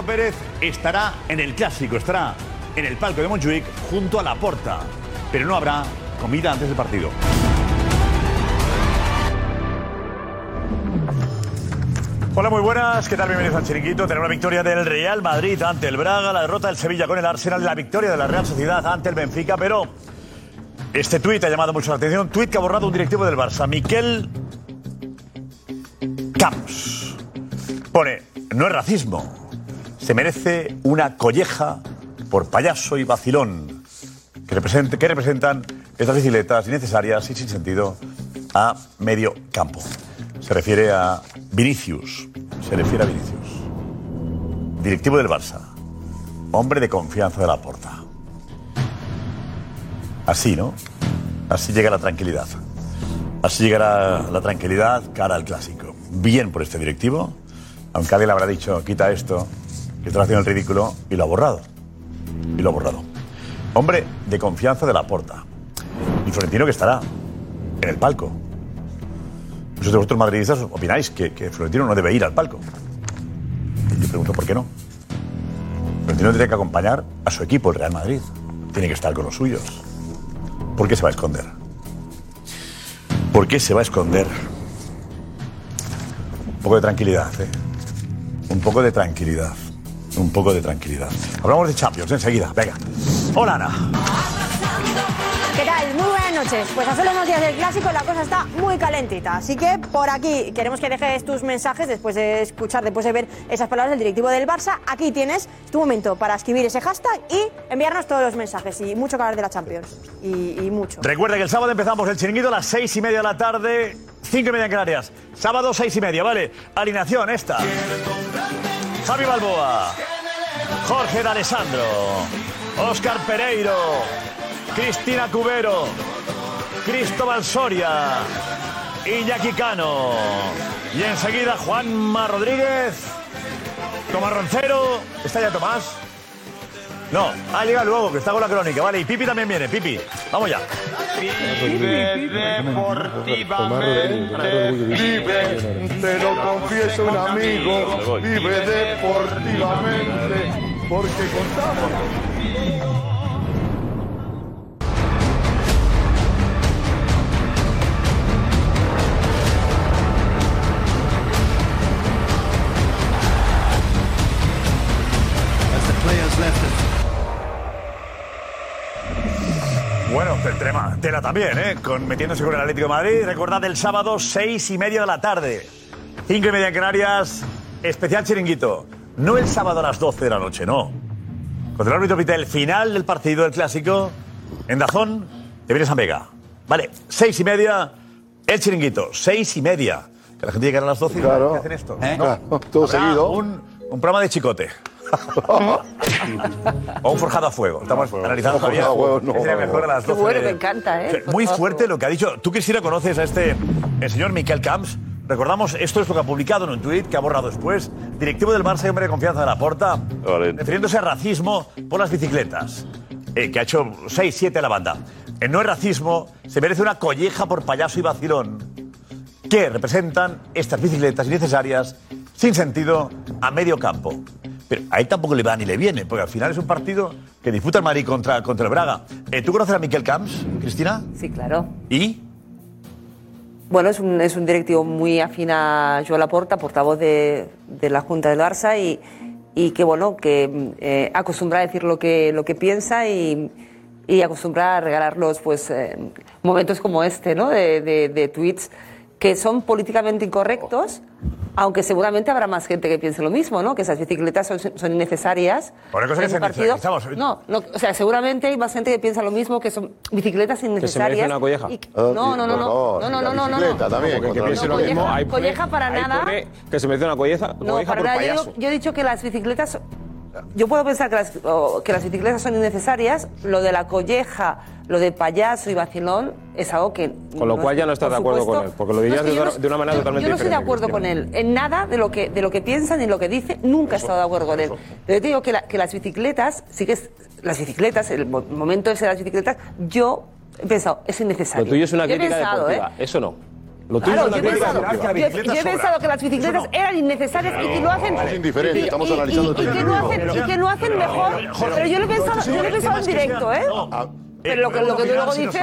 Pérez estará en el clásico, estará en el palco de Montjuic junto a la porta, pero no habrá comida antes del partido. Hola, muy buenas. ¿Qué tal? Bienvenidos al Chiringuito. Tenemos la victoria del Real Madrid ante el Braga, la derrota del Sevilla con el Arsenal, la victoria de la Real Sociedad ante el Benfica, pero este tuit ha llamado mucho la atención. Tuit que ha borrado un directivo del Barça, Miquel Camps. Pone, no es racismo. Se merece una colleja por payaso y vacilón que, representan estas bicicletas innecesarias y sin sentido a medio campo. Se refiere a Vinicius. Se refiere a Vinicius. Directivo del Barça. Hombre de confianza de la porta. Así, ¿no? Así llega la tranquilidad. Así llegará la tranquilidad cara al clásico. Bien por este directivo, aunque alguien le habrá dicho, quita esto, que estás haciendo el ridículo, y lo ha borrado. Y lo ha borrado. Hombre de confianza de la porta. Y Florentino que estará en el palco. Muchos de vosotros madridistas opináis que, que Florentino no debe ir al palco. Yo pregunto por qué no. Florentino tiene que acompañar a su equipo, el Real Madrid. Tiene que estar con los suyos. ¿Por qué se va a esconder? ¿Por qué se va a esconder? Un poco de tranquilidad, ¿eh? Un poco de tranquilidad. Un poco de tranquilidad. Hablamos de Champions enseguida. Venga. Hola, Ana. ¿Qué tal? Muy buenas noches. Pues a solo unos días del clásico la cosa está muy calentita. Así que por aquí queremos que dejes tus mensajes después de escuchar, después de ver esas palabras del directivo del Barça. Aquí tienes tu momento para escribir ese hashtag y enviarnos todos los mensajes. Y mucho que hablar de la Champions. Y, y mucho. Recuerda que el sábado empezamos el chiringuito a las seis y media de la tarde, cinco y media en Canarias. Sábado, seis y media, ¿vale? Alineación esta. Javi Balboa, Jorge D'Alessandro, Óscar Pereiro, Cristina Cubero, Cristóbal Soria, Iñaki Cano. Y enseguida Juanma Rodríguez, Tomás Roncero. ¿Está ya Tomás? No, ha llegado luego, que está con la crónica, vale. Y Pipi también viene, Pipi. Vamos ya. Vive deportivamente, vive, te lo confieso un amigo, vive deportivamente, porque contamos. El tema, tela también, ¿eh? Con, metiéndose con el Atlético de Madrid. Recordad el sábado, seis y media de la tarde. Cinco y media en Canarias, especial chiringuito. No el sábado a las 12 de la noche, no. Cuando el árbitro pita el final del partido del clásico, en Dazón, te vienes a Vega. Vale, seis y media, el chiringuito. Seis y media. Que la gente llega a las 12 y Claro. ¿qué hacen esto? ¿Eh? No. Claro, todo Habrá seguido. Un, un programa de chicote. o un forjado a fuego. Estamos analizando No, todavía. forjado a fuego, no. qué sería mejor a las 12 bueno, de- me encanta, ¿eh? Muy fuerte lo que ha dicho. Tú, Cristina, conoces a este el señor Miquel Camps. Recordamos, esto es lo que ha publicado en un tuit que ha borrado después. Directivo del Barça y hombre de confianza de la Porta, refiriéndose a racismo por las bicicletas, eh, que ha hecho 6, 7 a la banda. Eh, no es racismo, se merece una colleja por payaso y vacilón que representan estas bicicletas innecesarias, sin sentido, a medio campo. Pero a él tampoco le va ni le viene, porque al final es un partido que disputa el Madrid contra, contra el Braga. Eh, ¿Tú conoces a Miquel Camps, Cristina? Sí, claro. ¿Y? Bueno, es un, es un directivo muy afín a Joan Laporta, portavoz de, de la Junta del Barça y, y que, bueno, que eh, acostumbra a decir lo que, lo que piensa y, y acostumbra a regalarlos, pues, eh, momentos como este, ¿no? De, de, de tweets que son políticamente incorrectos, aunque seguramente habrá más gente que piense lo mismo, ¿no? Que esas bicicletas son, son innecesarias. Por cosa que se partido. estamos- No, no, o sea, seguramente hay más gente que piensa lo mismo, que son bicicletas innecesarias. una colleja. y que- Ah, no, no, no, no, no, no, y no, no, no, bicicleta también, Porque contra piense lo colleja- mismo. Ahí colleja para ahí nada. que se menciona colleja, No, colleja para por nada. Yo, yo he dicho que las bicicletas. Yo puedo pensar que las, o que las bicicletas son innecesarias. Lo de la colleja, lo de payaso y vacilón es algo que. Con lo cual ya no estás de acuerdo supuesto- con él, porque lo dirías es que de yo otra- de una manera yo- totalmente Yo no estoy de diferente, acuerdo con él. En nada de lo que, de lo que piensa ni lo que dice, nunca he estado de acuerdo con él. Pero yo te digo que, la- que las bicicletas, sí que es, las bicicletas, el mo- momento ese de las bicicletas, yo he pensado, es innecesario. Lo tuyo es una Yo crítica pensado, deportiva. ¿eh? Eso no. Lo Claro, yo he pensado, que las bicicletas no. eran innecesarias y que lo hacen. Es indiferente, y- estamos y- analizando y- el y que lo hacen, y que lo hacen mejor. Pero yo lo he pensado, yo lo he pensado en directo, ¿eh? Ah, Pero lo que, lo que tú luego dices.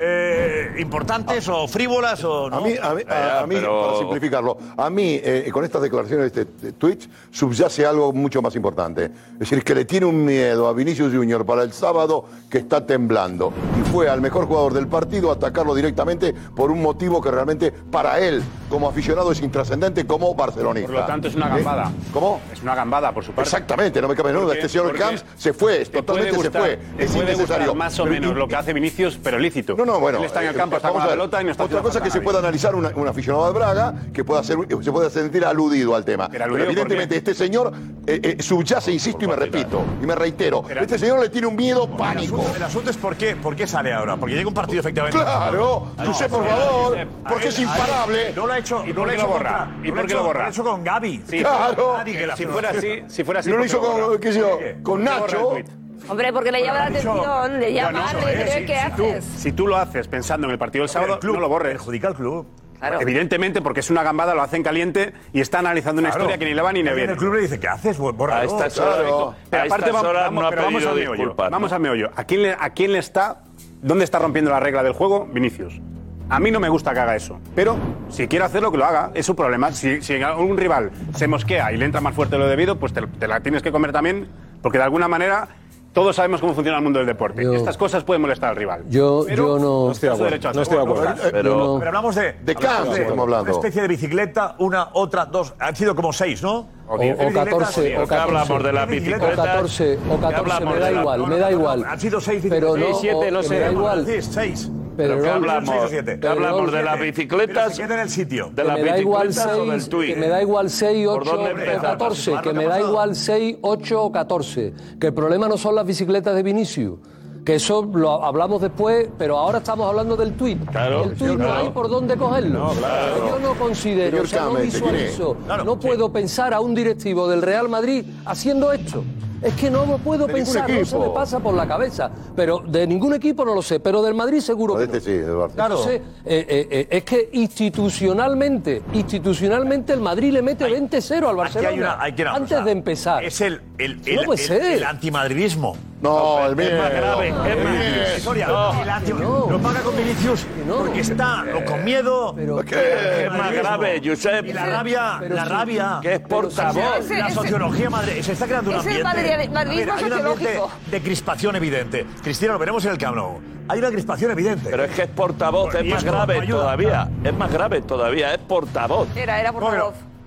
eh, importantes o frívolas o no. A mí, a mí, a- a mí, para simplificarlo, a mí, eh, con estas declaraciones de este Twitch, subyace algo mucho más importante. Es decir, que le tiene un miedo a Vinicius Junior para el sábado que está temblando. Y fue al mejor jugador del partido a atacarlo directamente por un motivo que realmente para él, como aficionado, es intrascendente como barcelonista. Por lo tanto, es una ¿Eh? gambada. ¿Cómo? Es una gambada, por su parte. Exactamente, no me cabe duda. Porque- Este señor porque Camps se fue, te totalmente se fue. te Es puede innecesario. Más o menos lo que hace Vinicius, pero lícito. No, no, bueno. Él está en el eh, campo, está con la pelota y no está Otra cosa que se puede analizar una- un aficionado de Braga, que pueda ser, se puede sentir aludido al tema. Pero Pero, aludido, ¿por evidentemente este señor eh, eh, subyace, insisto y me repito, y me reitero, este señor le tiene un miedo pánico. el asunto es por qué, por qué sale ahora. Porque llega un partido efectivamente. Claro, Josep, no, por favor, Josep, porque es a ver, imparable. No lo ha hecho. ¿Y no por lo ha qué hecho lo borra? contra- ¿Y no por ha qué hecho- lo borra? Lo ha hecho con Gaby. Sí, Claro. Nadie que la- Si fuera así, si fuera así. No lo ¿por qué hizo borra? con, qué sé yo, con ¿Por qué borra Nacho. el tuit? Hombre, porque le llama la atención, le llama, le dice, si- ¿qué si tú- haces? Si tú lo haces pensando en el partido del sábado, El club no lo borres. Perjudica al club. Claro. Evidentemente, porque es una gambada, lo hacen caliente y está analizando una Claro. historia que ni le va ni le viene. del club le dice, ¿qué haces? Pues, A estas claro. horas, Pero a aparte, estas vamos, horas vamos- no ha pero vamos al meollo. Vamos al meollo. ¿A quién, le, ¿A quién le está. ¿Dónde está rompiendo la regla del juego? Vinicius. A mí no me gusta que haga eso. Pero si quiere hacerlo, que lo haga. Es su problema. Si, si un rival se mosquea y le entra más fuerte de lo debido, pues te, te la tienes que comer también. Porque de alguna manera. Todos sabemos cómo funciona el mundo del deporte. Yo- Estas cosas pueden molestar al rival. Yo, Pero yo no. No estoy de acuerdo. No estoy de acuerdo. Pero no- Pero hablamos de. De hablamos estamos hablando. Una especie de bicicleta, una, otra, dos. Han sido como seis, ¿no? O, o 14, bicicletas. o ¿Qué 14. hablamos de las ¿Qué bicicletas? O bicicletas? 14, o ¿Qué 14, hablamos me da la- igual, No, me no, da no, no, igual. Han sido seis Pero bicicletas. no, siete, o- no que sé. me da igual. Sí, seis. Pero ¿Pero qué no- hablamos? ¿Qué hablamos Pero de no- las Que bicicletas? en el sitio. ¿De que las me da igual bicicletas o del 6, tuit? que me da igual 6, ¿Por 8 dónde o empezamos? 14, que ¿Qué me da igual 6, 8 o 14. Que el problema no son las bicicletas de Vinicius. Que eso lo hablamos después, pero ahora estamos hablando del tuit. Claro, el tuit sí, no claro. hay por dónde cogerlo. Yo no considero, o sea, no visualizo, Claro, no sí. puedo pensar a un directivo del Real Madrid haciendo esto. Es que no lo puedo pensar, no se me pasa por la cabeza. Pero de ningún equipo no lo sé, pero del Madrid seguro que este no. sí. Claro. Entonces, eh, eh, eh, es que institucionalmente, institucionalmente el Madrid le mete 20-0 al Barcelona hay una, hay que una antes de empezar. Es el, el, No el, puede el- ser. el antimadridismo. No, el miedo. más grave, es más- miedo. Historia. El anti- no. Lo paga con Vinicius no. porque está o con miedo. Pero- Es más grave, Josep. Y la rabia, Pero la rabia. Que es portavoz. Ese- la sociología madre, se está creando un es el ambiente. madri- madridismo A ver, hay un ambiente sociológico. de crispación evidente. Cristina, lo veremos en el Camp Nou. Hay una crispación evidente. Pero es que es portavoz, es más no grave ayuda. todavía. Es más grave todavía, es portavoz. Era, era por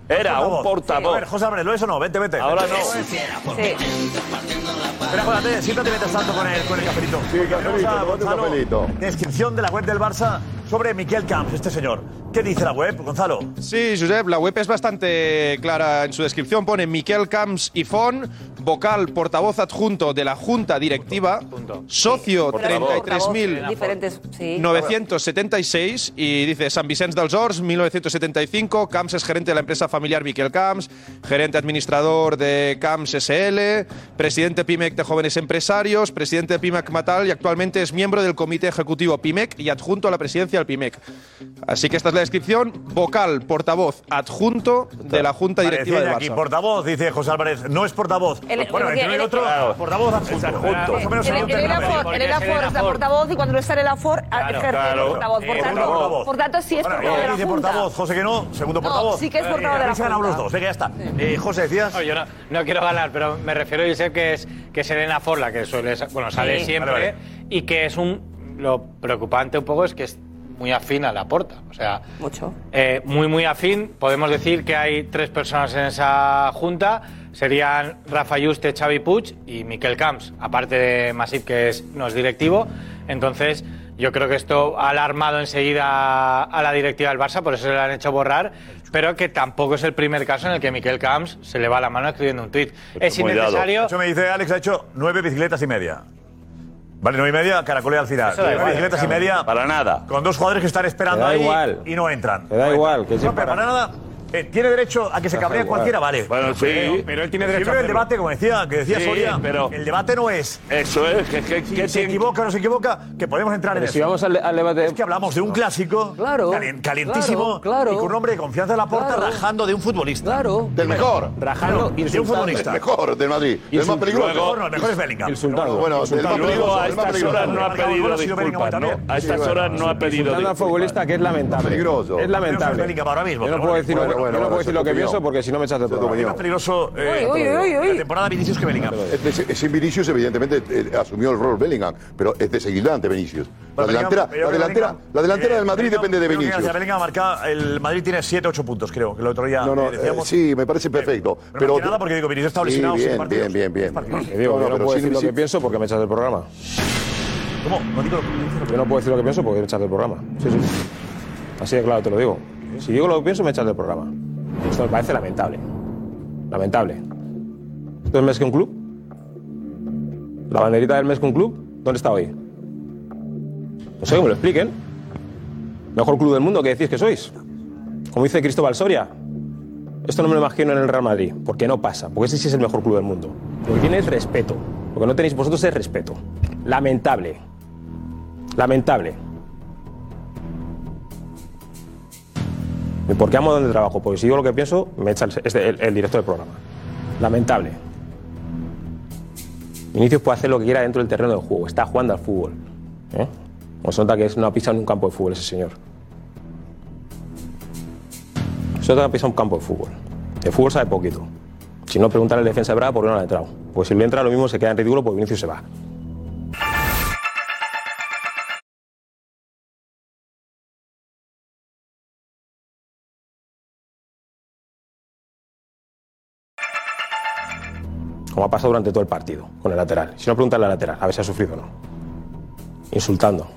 Era un A ver, portavoz. José Álvarez, ¿lo es o no? Vente, vente. Ahora no. Sí. Espera, Jódate, siéntate mientras tanto con el, con el cafelito. Sí, cafelito. Descripción de la web del Barça sobre Miquel Camps, este señor. ¿Qué dice la web, Gonzalo? Sí, Josep, la web es bastante clara en su descripción. Pone Miquel Camps y Fon, vocal portavoz adjunto de la Junta Directiva, socio 33.976 sí. 976 y dice San Vicente dels Horts, 1975. Camps es gerente de la empresa familiar Miquel Camps, gerente administrador de Camps SL, presidente PIMEC de Jóvenes Empresarios, presidente de PIMEC Matal y actualmente es miembro del comité ejecutivo PIMEC y adjunto a la presidencia del PIMEC. Así que esta es la descripción. Vocal, portavoz, adjunto de la Junta Directiva del Parecía aquí, Barça. portavoz, dice José Álvarez. No es portavoz. El- bueno, porque entre uno y el- otro, Claro. portavoz adjunto. Más o menos El, en el, el es el es la ELAFOR. portavoz y cuando no está el ELAFOR Claro, ejerce el portavoz. Por tanto, portavoz. por tanto, sí es portavoz de eh, la dice Junta. portavoz, José que no, segundo No, portavoz. sí que es Eh, portavoz de la aquí se han ganado Junta. los dos, venga, ya está. Eh, José, decías. No, yo no, no quiero ganar, pero me refiero a Josep que es que es Elena Forla, que suele, bueno, sale Sí. siempre Vale, y que es un lo preocupante un poco es que es muy afín a la porta. O sea, Mucho. eh, muy, muy afín. Podemos decir que hay tres personas en esa junta. Serían Rafa Yuste, Xavi Puig y Miquel Camps, aparte de Masip, que es, no es directivo. Entonces, yo creo que esto ha alarmado enseguida a la directiva del Barça, por eso se le han hecho borrar, pero que tampoco es el primer caso en el que Miquel Camps se le va la mano escribiendo un tuit. Es innecesario... Eso me dice Alex, ha hecho nueve bicicletas y media. Vale, nueve y media, caracolea al final. Eso da Nueve igual, bicicletas y media. Para nada. Con dos jugadores que están esperando ahí igual. y no entran. Me da No igual, entran. que No, pero para nada. Eh, tiene derecho a que se Da cabree cualquiera, vale. Bueno, sí. Pero él tiene derecho creo a que el hacerlo. debate, como decía, que decía Sí, Soria, pero- el debate no es Eso es, que, que, si que se tiene- equivoca o no se equivoca, que podemos entrar Pero en si eso. vamos al, al debate. Es que hablamos de un clásico Claro, calen- calientísimo claro, claro. y con un hombre de confianza en la puerta Claro. rajando de un futbolista. Claro. Del mejor. Rajando, de un insultando. futbolista. El mejor del Madrid. El más peligroso. El mejor no, el mejor es Bellingham. Insultando. Bueno, del más luego peligroso. a más estas peligroso. horas no ha pedido. A estas horas no ha pedido Insultando al disculpas. futbolista que es lamentable. Peligroso. Es lamentable. Bellingham ahora mismo, Yo no pero puedo bueno, decir, bueno, yo bueno, no puedo decir lo que pienso porque si no me echas del Esa es tu programa. Es más peligroso eh, Uy, uy, uy, uy. la temporada Vinicius que Bellingham. Es, es, es Vinicius, evidentemente, eh, asumió el rol Bellingham, pero es desequilibrante Vinicius. La delantera, yo la delantera, la delantera eh, del Madrid depende de Vinicius. Bellingham marca, el Madrid tiene 7 8 puntos, creo, que el otro día No, no, eh, decíamos. eh, sí, me parece perfecto. Pero, nada porque digo, Vinicius está lesionado bien, bien, bien, digo, yo no puedo decir lo que pienso porque me echas del programa. ¿Cómo? No digo lo que dices. Yo no puedo decir lo que pienso porque me echas del programa. Sí, sí. Así de claro te lo digo. Si digo lo que pienso, me echas del programa. Esto me parece lamentable. Lamentable. ¿Esto es mes que un club? ¿La banderita del mes que un club? ¿Dónde está hoy? No sé, me lo expliquen. Mejor club del mundo que decís que sois. Como dice Cristóbal Soria. Esto no me lo imagino en el Real Madrid, porque no pasa, porque ese sí es el mejor club del mundo. Lo que tiene es respeto. Lo que no tenéis vosotros es respeto. Lamentable. Lamentable. Por qué amo donde trabajo? Porque si digo lo que pienso, me echa el, este- el- el director del programa. Lamentable. Vinicius puede hacer lo que quiera dentro del terreno del juego. Está jugando al fútbol. ¿eh? Nota que es- ha pisado en un campo de fútbol ese señor. Que ha pisado un campo de fútbol. De fútbol sabe poquito. Si no, preguntarle al defensa de Braga por qué no le ha entrado. Pues si le entra, lo mismo se queda en ridículo porque Vinicius se va. Como ha pasado durante todo el partido con el lateral. Si no, preguntarle al lateral, a ver si ha sufrido o no. Insultando.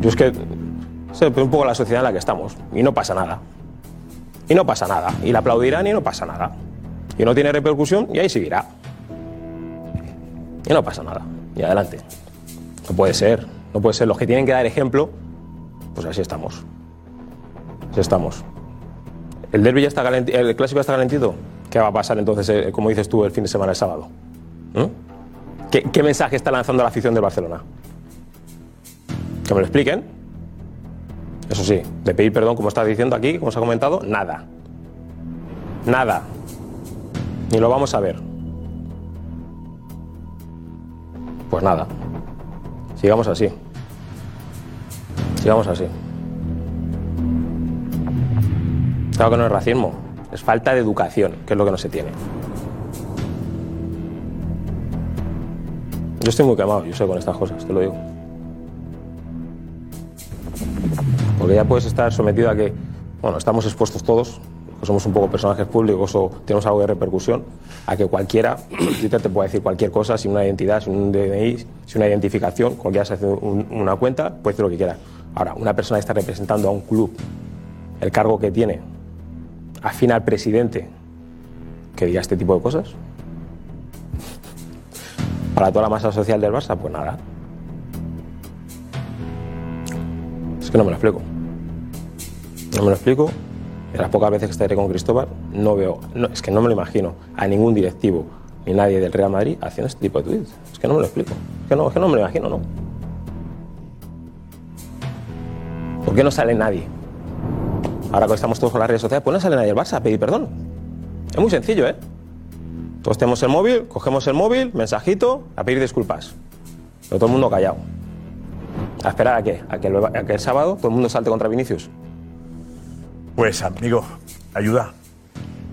Yo es que sé un poco la sociedad en la que estamos y no pasa nada. Y no pasa nada. Y la aplaudirán y no pasa nada. Y no tiene repercusión y ahí seguirá. Y no pasa nada. Y adelante. No puede ser. No puede ser. Los que tienen que dar ejemplo, pues así estamos. Así estamos. ¿El derby ya está calenti- el clásico ya está calentito? ¿Qué va a pasar entonces, eh, como dices tú, el fin de semana, el sábado? ¿Qué, qué mensaje está lanzando la afición del Barcelona? Que me lo expliquen. Eso sí, de pedir perdón, como está diciendo aquí, como se ha comentado, nada. Nada. Ni lo vamos a ver. Pues nada. Sigamos así. Sigamos así. Claro que no es racismo, es falta de educación, que es lo que no se tiene. Yo estoy muy quemado, yo sé, con estas cosas, te lo digo. Porque ya puedes estar sometido a que, bueno, estamos expuestos todos, que somos un poco personajes públicos o tenemos algo de repercusión, a que cualquiera, Twitter te puede decir cualquier cosa, sin una identidad, sin un DNI, sin una identificación, cualquiera se hace un- una cuenta, puede decir lo que quiera. Ahora, una persona que está representando a un club, el cargo que tiene, afín al presidente, que diga este tipo de cosas. Para toda la masa social del Barça, pues nada. Es que no me lo explico. No me lo explico. De las pocas veces que estaré con Cristóbal, no veo, es que no me lo imagino a ningún directivo ni nadie del Real Madrid haciendo este tipo de tweets. Es que no me lo explico. Es que no, es que no me lo imagino, no. ¿Por qué no sale nadie? Ahora que estamos todos con las redes sociales, pues no sale nadie del Barça a pedir perdón. Es muy sencillo, ¿eh? Todos tenemos el móvil, cogemos el móvil, mensajito, a pedir disculpas. Pero todo el mundo callado. ¿A esperar a qué? ¿A que el, a que el sábado todo el mundo salte contra Vinicius? Pues, amigo, ayuda.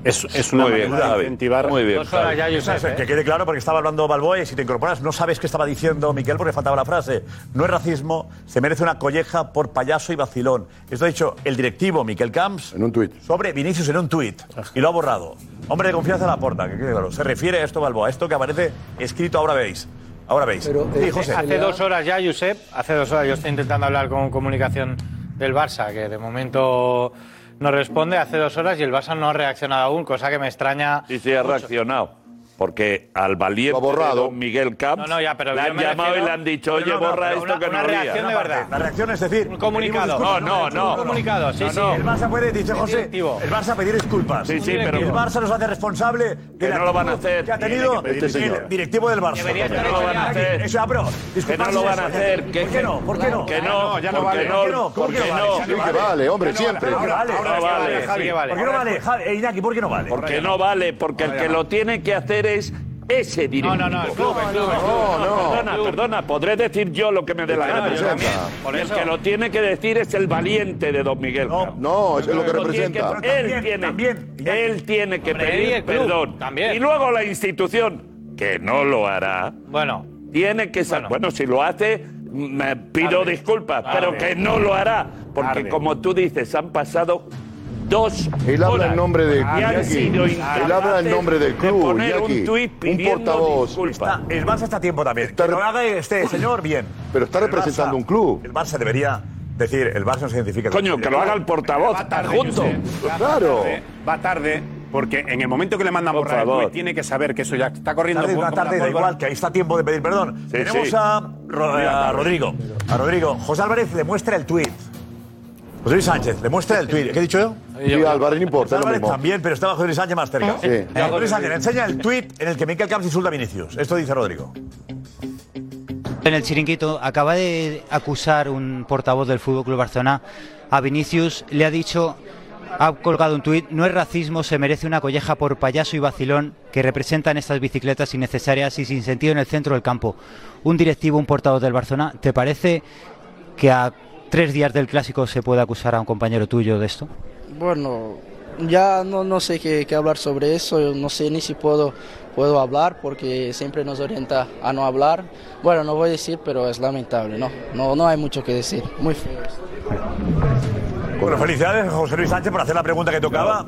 Es, es una Muy bien, manera de incentivar. Muy bien, Dos horas Javi. ya, Josep, Sabes, ¿eh? Que quede claro, porque estaba hablando Balboa y si te incorporas, no sabes qué estaba diciendo Miquel porque faltaba la frase. No es racismo, se merece una colleja por payaso y vacilón. Esto ha dicho el directivo Miquel Camps. En un tuit. Sobre Vinicius en un tuit. Y lo ha borrado. Hombre de confianza en la porta, que quede claro. Se refiere a esto, Balboa, a esto que aparece escrito, ahora veis. Ahora veis. sí, José. Hace dos horas ya, Josep, hace dos horas yo estoy intentando hablar con comunicación del Barça, que de momento no responde, hace dos horas y el Barça no ha reaccionado aún, cosa que me extraña. Sí, sí, ha reaccionado. Porque al valiente de don Miguel Camps No, no, ya, pero le yo han me llamado refiero- y le han dicho, Pero oye, no, no, borra pero esto una- que una no reacción ría. de verdad. La reacción es decir, Un comunicado. No, no, no. Un comunicado, sí, No, sí. no. El Barça puede, dice José, directivo. el Barça pedir disculpas. Sí, sí, pero- El Barça nos hace responsable Que no lo van a actitud hacer. Que ha tenido que pedir el disculpas. directivo del Barça. Debería estar Que no lo van a hacer. Eso, ah, pero, Que no disculparse lo van a es- hacer. ¿Por qué no? ¿Por qué no? Que no, ya porque vale. no, ¿Por qué no? ¿Por qué porque no? no. vale? Sí que vale, hombre, no siempre. vale. Ahora, ahora, No vale. Javi, Sí que vale. ¿Por qué no vale? Javi, eh, Iñaki, ¿por qué no vale? Porque no vale, porque el que lo tiene que hacer es ese directivo. No, no, no, el club, el club, el club. No, no. Perdona, perdona, podré decir yo lo que me dé la El que gana. el que lo tiene que decir es el valiente de Don Miguel. No. No, eso es lo que Lo tiene que- representa. él También, tiene, él tiene que pedir perdón. también. Y luego la institución, que no lo hará, Bueno, tiene que saber. Bueno, si lo hace, me pido disculpas, pero que no lo hará. Porque como tú dices, han pasado dos Él habla horas en nombre del sido Él habla en nombre del de club, poner Iñaki. un tuit Un pidiendo portavoz. Está- el Barça está a tiempo también. Está que lo haga este señor, bien. Pero está representando Barça- un club. El Barça debería decir, el Barça no se identifica. Coño, que lo haga el portavoz Va tarde. Josep. Va Claro. tarde, Va tarde, porque en el momento que le mandan Por borrar el favor. tuit, tiene que saber que eso ya está corriendo. Tarde, la tarde, da igual, que ahí está tiempo de pedir perdón. Sí, Tenemos sí. a, Ro- a Rodrigo. A Rodrigo. José Álvarez le muestra el tuit. José Luis Sánchez, le muestra el tuit. ¿Qué he dicho yo? Sí, Álvarez, no importa, Álvarez también, pero estaba José Luis Sánchez más cerca. Sí. Eh, José Luis Sánchez, enseña el tuit en el que Miquel Camps insulta a Vinicius. Esto dice Rodrigo. En el chiringuito acaba de acusar un portavoz del Fútbol Club Barcelona a Vinicius, le ha dicho, ha colgado un tuit, no es racismo, se merece una colleja por payaso y vacilón que representan estas bicicletas innecesarias y sin sentido en el centro del campo. Un directivo, un portavoz del Barcelona, ¿te parece que a tres días del clásico se puede acusar a un compañero tuyo de esto? Bueno, ya no, no sé qué, qué hablar sobre eso, no sé ni si puedo, puedo hablar porque siempre nos orienta a no hablar. Bueno, no voy a decir, pero es lamentable, no, no, no hay mucho que decir, muy feo. Bueno, felicidades, José Luis Sánchez, por hacer la pregunta que tocaba.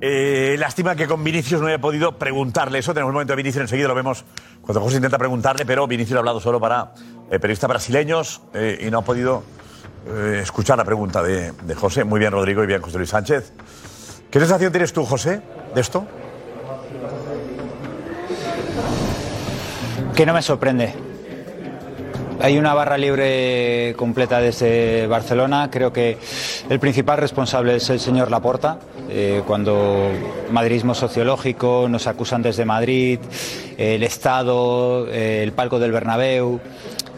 Eh, lástima que con Vinicius no haya podido preguntarle eso. Tenemos un momento de Vinicius, enseguida lo vemos cuando José intenta preguntarle, pero Vinicius ha hablado solo para eh, periodistas brasileños eh, y no ha podido eh, escuchar la pregunta de, de José. Muy bien, Rodrigo, y bien, José Luis Sánchez. ¿Qué sensación tienes tú, José, de esto? Que no me sorprende. Hay una barra libre completa desde Barcelona. Creo que el principal responsable es el señor Laporta. Eh, cuando madridismo sociológico, nos acusan desde Madrid, el Estado, eh, el palco del Bernabéu.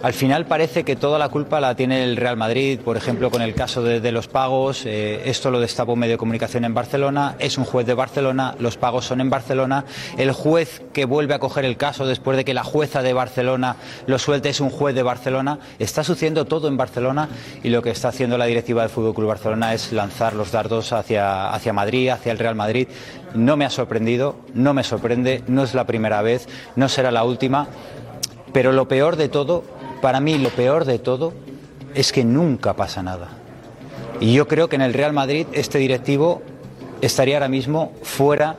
Al final parece que toda la culpa la tiene el Real Madrid, por ejemplo, con el caso de, los pagos. eh, esto lo destapó un medio de comunicación en Barcelona. Es un juez de Barcelona, los pagos son en Barcelona. El juez que vuelve a coger el caso después de que la jueza de Barcelona lo suelte es un juez de Barcelona. Está sucediendo todo en Barcelona y lo que está haciendo la directiva del Fútbol Club Barcelona es lanzar los dardos hacia, hacia Madrid, hacia el Real Madrid. No me ha sorprendido, no me sorprende, no es la primera vez, no será la última. Pero lo peor de todo, para mí lo peor de todo, es que nunca pasa nada. Y yo creo que en el Real Madrid este directivo estaría ahora mismo fuera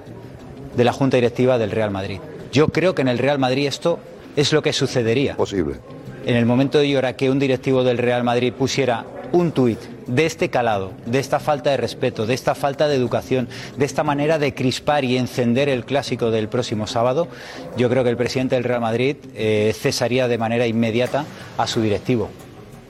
de la junta directiva del Real Madrid. Yo creo que en el Real Madrid esto es lo que sucedería. Posible. En el momento de llorar que un directivo del Real Madrid pusiera un tuit de este calado, de esta falta de respeto, de esta falta de educación, de esta manera de crispar y encender el clásico del próximo sábado, yo creo que el presidente del Real Madrid eh, cesaría de manera inmediata a su directivo.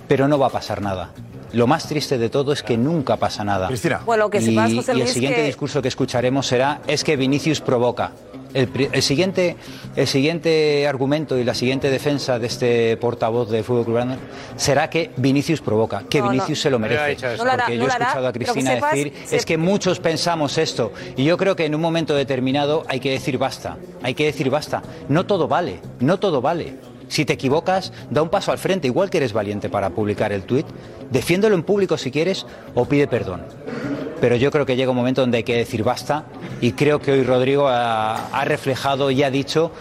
Pero no va a pasar nada. Lo más triste de todo es que nunca pasa nada. Cristina. Bueno, que y, sepas, José y el siguiente que- discurso que escucharemos será es que Vinicius provoca. El, siguiente, el siguiente argumento y la siguiente defensa de este portavoz de Fútbol Club será que Vinicius provoca, que No, no. Vinicius se lo merece. No lo hará, Porque no yo he hará, escuchado a que Cristina sepas, decir se- es que muchos pensamos esto y yo creo que en un momento determinado hay que decir basta, hay que decir basta. No todo vale, no todo vale. Si te equivocas, da un paso al frente, igual que eres valiente para publicar el tuit, defiéndelo en público si quieres o pide perdón. pero yo creo que llega un momento donde hay que decir basta y creo que hoy Rodrigo ha, ha reflejado y ha dicho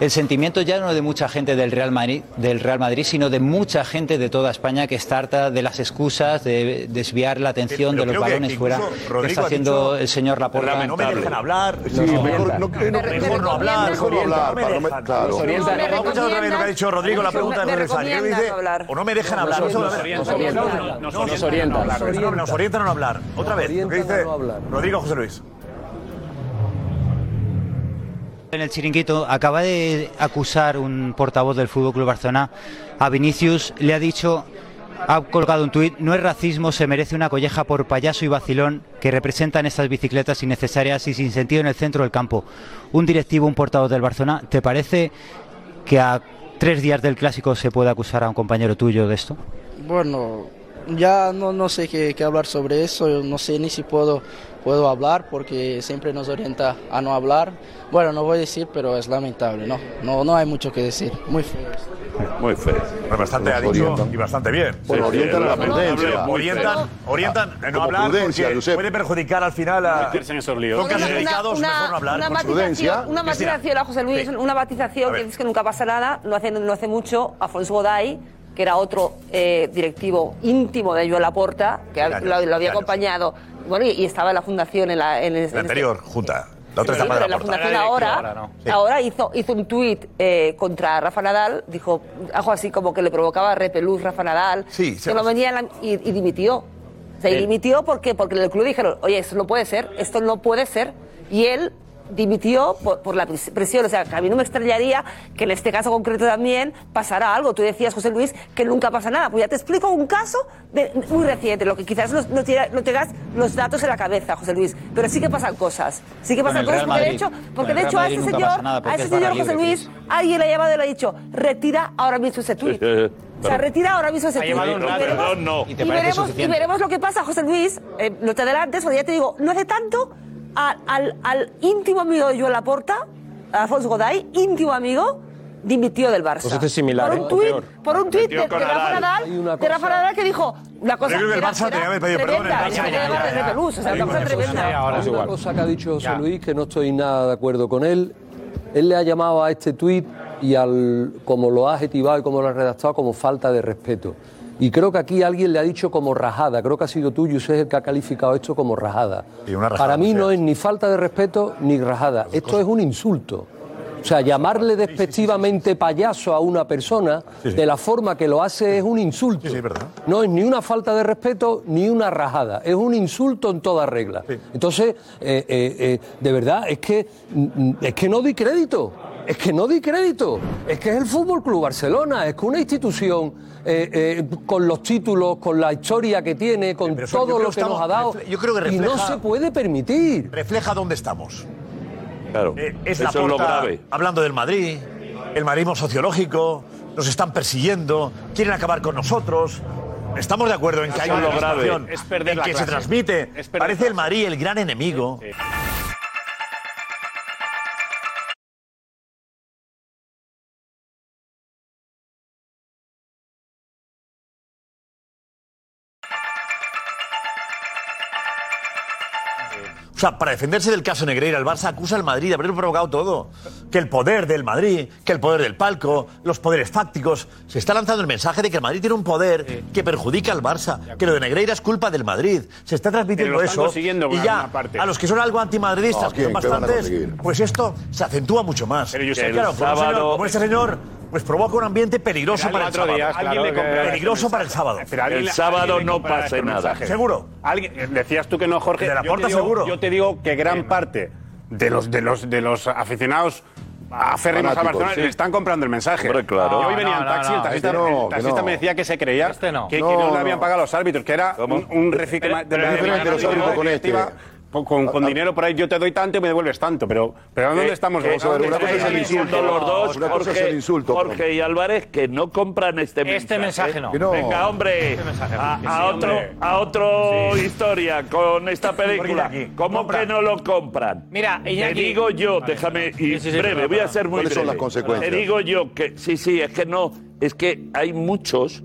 el sentimiento ya no de mucha gente del Real Madrid, del Real Madrid, sino de mucha gente de toda España que está harta de las excusas, de desviar la atención Pero de los que balones fuera que Rodrigo está ha haciendo dicho, el señor Laporta. No me dejan hablar. Sí, Sí, mejor no- no, mejor no hablar. Mejor no hablar, no me-. Vamos a escuchar otra vez lo que ha dicho Rodrigo, la pregunta Me de Rosario. ¿Qué dice? no hablar. O no me dejan Nos hablar. Nos nos orientan. Nos Nos orientan. a no hablar. Otra vez. Que dice Rodrigo José Luis. En el chiringuito acaba de acusar un portavoz del Fútbol Club Barcelona a Vinicius, le ha dicho, ha colgado un tuit, no es racismo, se merece una colleja por payaso y vacilón que representan estas bicicletas innecesarias y sin sentido en el centro del campo. Un directivo, un portavoz del Barcelona, ¿te parece que a tres días del clásico se puede acusar a un compañero tuyo de esto? Bueno, ya no, no sé qué, qué hablar sobre eso, no sé ni si puedo, puedo hablar porque siempre nos orienta a no hablar. Bueno, no voy a decir, pero es lamentable, no, no, no hay mucho que decir, muy feo. Muy feo. Bastante ha dicho y bastante bien. Bueno, orientan a la prudencia. Orientan, orientan a no hablar prudencia, porque Josep. puede perjudicar al final a... Meterse en esos líos. Son casos Una- mejor no hablar. Una prudencia. una a José Luis, Sí. una matización que dice que nunca pasa nada. No hace, no hace mucho, Afonso Goday, que era otro eh, directivo íntimo de Joel Laporta, que años, lo, lo había acompañado, bueno, y, y estaba en la fundación en la... En, en La anterior junta. La otra Sí, etapa de pero la la fundación ahora, ahora, hizo, hizo un tuit eh, contra Rafa Nadal, dijo algo así como que le provocaba repelús Rafa Nadal, Sí, se- que lo venía en la- y, y dimitió. O sea, y Sí. dimitió porque, porque en el club dijeron, oye, esto no puede ser, esto no puede ser. Y él dimitió por, por la pres- presión. O sea, que a mí no me extrañaría que en este caso concreto también pasara algo. Tú decías, José Luis, que nunca pasa nada. Pues ya te explico un caso de- muy reciente, lo que quizás no, no, tiene- no tengas los datos en la cabeza, José Luis. Pero sí que pasan cosas. Sí que pasan cosas porque de hecho, porque de hecho a ese señor, a ese señor José libre, Luis, alguien le ha llamado y le ha dicho, retira ahora mismo ese tuit. O sea, retira ahora mismo ese tuit. no. Y, ¿Y veremos lo que pasa, José Luis. Eh, no te adelantes, porque ya te digo, no hace tanto a- al, al íntimo amigo de Joel Laporta, Alfonso Goday, íntimo amigo, dimitió del Barça. Pues este es similar, Por ¿eh? un tuit, por un tuit de, de Rafa Nadal. De Rafa Nadal que dijo una cosa Yo creo que el Barça tenía que haber pedido perdón en el Barça. ya, de ya. repelús, o sea, Hay una cosa tremenda. Una cosa que ha dicho José Luis que no estoy nada de acuerdo con él. Él le ha llamado a este tuit y al como lo ha adjetivado y como lo ha redactado como falta de respeto. Y creo que aquí alguien le ha dicho como rajada. Creo que ha sido tú, José, el que ha calificado esto como rajada. Y una rajada, Para mí sea. no es ni falta de respeto ni rajada. Esto es un insulto. O sea, llamarle despectivamente payaso a una persona de la forma que lo hace es un insulto. No es ni una falta de respeto ni una rajada. Es un insulto en toda regla. Entonces, eh, eh, eh, de verdad, es que, mm, mm, es que no di crédito. Es que no di crédito. Es que es el Fútbol Club Barcelona. Es que una institución eh, eh, con los títulos, con la historia que tiene, con Pero todo lo que que nos ha dado. yo creo que y no refleja- se puede permitir. Refleja dónde estamos. Claro. Eh, es Eso la es lo grave. hablando del Madrid, el madridismo sociológico, nos están persiguiendo, quieren acabar con nosotros. Estamos de acuerdo en que hay una grave. situación Es perder en la que se transmite. Parece el Madrid el gran enemigo. O sea, para defenderse del caso Negreira, el Barça acusa al Madrid de haberlo provocado todo. Que el poder del Madrid, que el poder del palco, los poderes fácticos. Se está lanzando el mensaje de que el Madrid tiene un poder que perjudica al Barça, que lo de Negreira es culpa del Madrid. Se está transmitiendo eso. y ya, a los que son algo antimadridistas, No, que son ¿Qué van a bastantes, pues esto se acentúa mucho más. Pero yo sé Que claro, el señor- sábado- como este señor, pues provoca un ambiente peligroso para el sábado. claro, le peligroso para el sábado. Pero El sábado no pase este nada. mensaje. ¿Seguro? Alguien, eh, decías tú que no, Jorge. De la Yo Porta, digo- seguro. Yo te digo que gran parte de los, de los, de los aficionados aférrimos a Barcelona sí. le están comprando el mensaje. Hombre, claro. Y hoy venía no, en taxi, no, el taxista, este no, el taxista no. me decía que se creía Este no. que, que No, no, le habían pagado los árbitros, que era un, un refique de la de con este. Con, con- con dinero por ahí yo te doy tanto y me devuelves tanto, pero, pero ¿dónde Que- estamos? ¿A dónde una cosa es el insulto, los dos, una cosa es Jorge, el insulto. Jorge y Álvarez, que no compran este mensaje. Este mensaje no. Que no. Venga, hombre, Este mensaje, a, a otro, hombre. a otro historia con esta película. aquí, ¿Cómo compra. que no lo compran? Mira, Te digo yo, Vale, déjame, y Sí, sí, sí, breve, voy a ser muy ¿Cuáles son breve. las consecuencias? Te digo yo que, sí, sí, es que no, es que hay muchos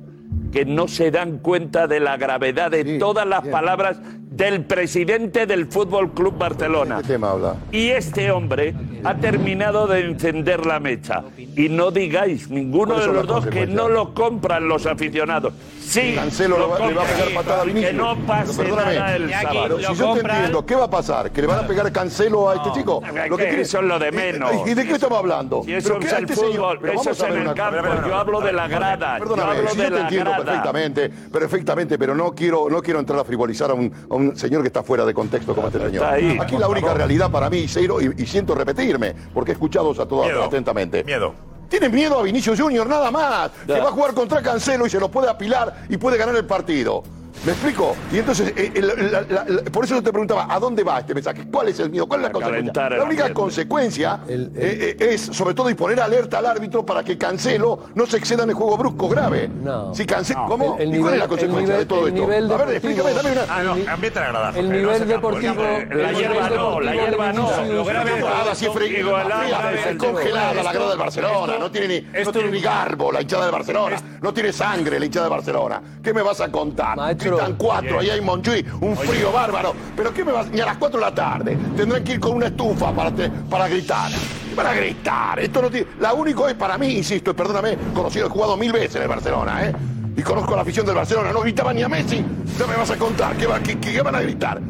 que no se dan cuenta de la gravedad de Sí, todas las bien. palabras del presidente del Fútbol Club Barcelona. ¿Qué tema habla? Y este hombre ha terminado de encender la mecha. Y no digáis ninguno ¿Cuáles de son los dos que no lo compran los aficionados. Sí, Cancelo lo le va, le va a compran. pegar patada a Vinicius. Que no pase Pero nada el sábado. pero si yo te entiendo, ¿qué va a pasar? ¿Que le van a pegar Cancelo a este chico? que eso es lo de menos. ¿Y de qué estamos hablando? Si eso ¿Pero es el fútbol, eso en el campo. Yo hablo de la grada. Yo Perdóname, hablo si de yo te la entiendo grada. perfectamente, perfectamente, pero no quiero, no quiero entrar a frivolizar a un, a un señor que está fuera de contexto como este señor. ahí. Aquí la única realidad para mí, Seiro, y, y siento repetirme, porque he escuchado a todos Miedo. atentamente. Miedo. Tienen miedo a Vinicius Junior nada más, que va a jugar contra Cancelo y se lo puede apilar y puede ganar el partido. ¿Me explico? Y entonces, eh, eh, la- la- la- por eso yo te preguntaba, ¿a dónde va este mensaje? ¿Cuál es el miedo? ¿Cuál es la consecuencia? La única ambiente. consecuencia eh, eh, es, sobre todo, y poner alerta al árbitro para que Cancelo no se exceda en el juego brusco grave. No. Si Cancelo, ¿Cómo? El- el ¿Y cuál es la consecuencia nivel- de todo esto? a ver, explícame, dame una. Ah, no, ambiente agradable. El nivel deportivo. La hierba no, la hierba no. Lo grave Nada, si es fre- Digo, el fría, hambre, es el congelada la grada del Barcelona, no tiene ni, no tiene ni garbo la hinchada del Barcelona, no tiene sangre la hinchada del Barcelona. ¿Qué me vas a contar? Están cuatro, ahí hay Monchuy, un frío bárbaro. ¿Pero qué me vas? Ni a las cuatro de la tarde tendrán que ir con una estufa para, te- para gritar. Para gritar. Esto no tiene. La único es para mí, insisto, y perdóname, conocido, he jugado mil veces en el Barcelona, ¿eh? Y conozco la afición del Barcelona, no gritaban ni a Messi. ¿Qué me vas a contar? ¿Qué, va- qué- qué van a gritar?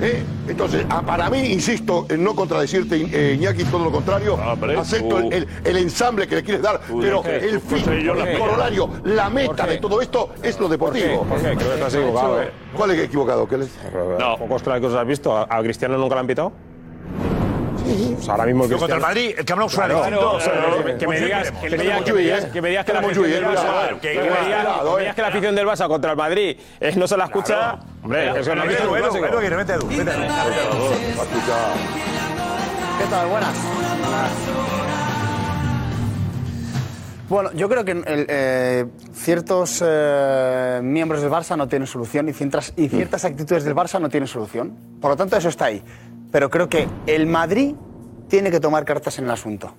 ¿Eh? Entonces, a- para mí, insisto, en no contradecirte, eh, Iñaki, todo lo contrario, Hombre, acepto tú- el, el- el ensamble que le quieres dar, pero el fin, el corolario, la meta Jorge. de todo esto es lo deportivo. Jorge, creo que estás equivocado, ¿eh? ¿Cuál es equivocado? ¿Qué les... No. Pocos clásicos has visto. ¿A, a Cristiano nunca le han pitado? Pues ahora mismo el Yo contra el. Madrid, el Camp Nou suena Claro, distinto. sea, que- que me digas que me digas que me digas que que la afición del Barça que me digas- que me digas que la afición del Barça contra el Madrid eh, no se la escucha hombre eso no es Aguirre, vete, Edu, vete. ¿Qué tal? Buenas. Bueno, yo creo que el, eh, ciertos eh, miembros del Barça no tienen solución y ciertas, y ciertas actitudes del Barça no tienen solución. Por lo tanto, eso está ahí. Pero creo que el Madrid tiene que tomar cartas en el asunto.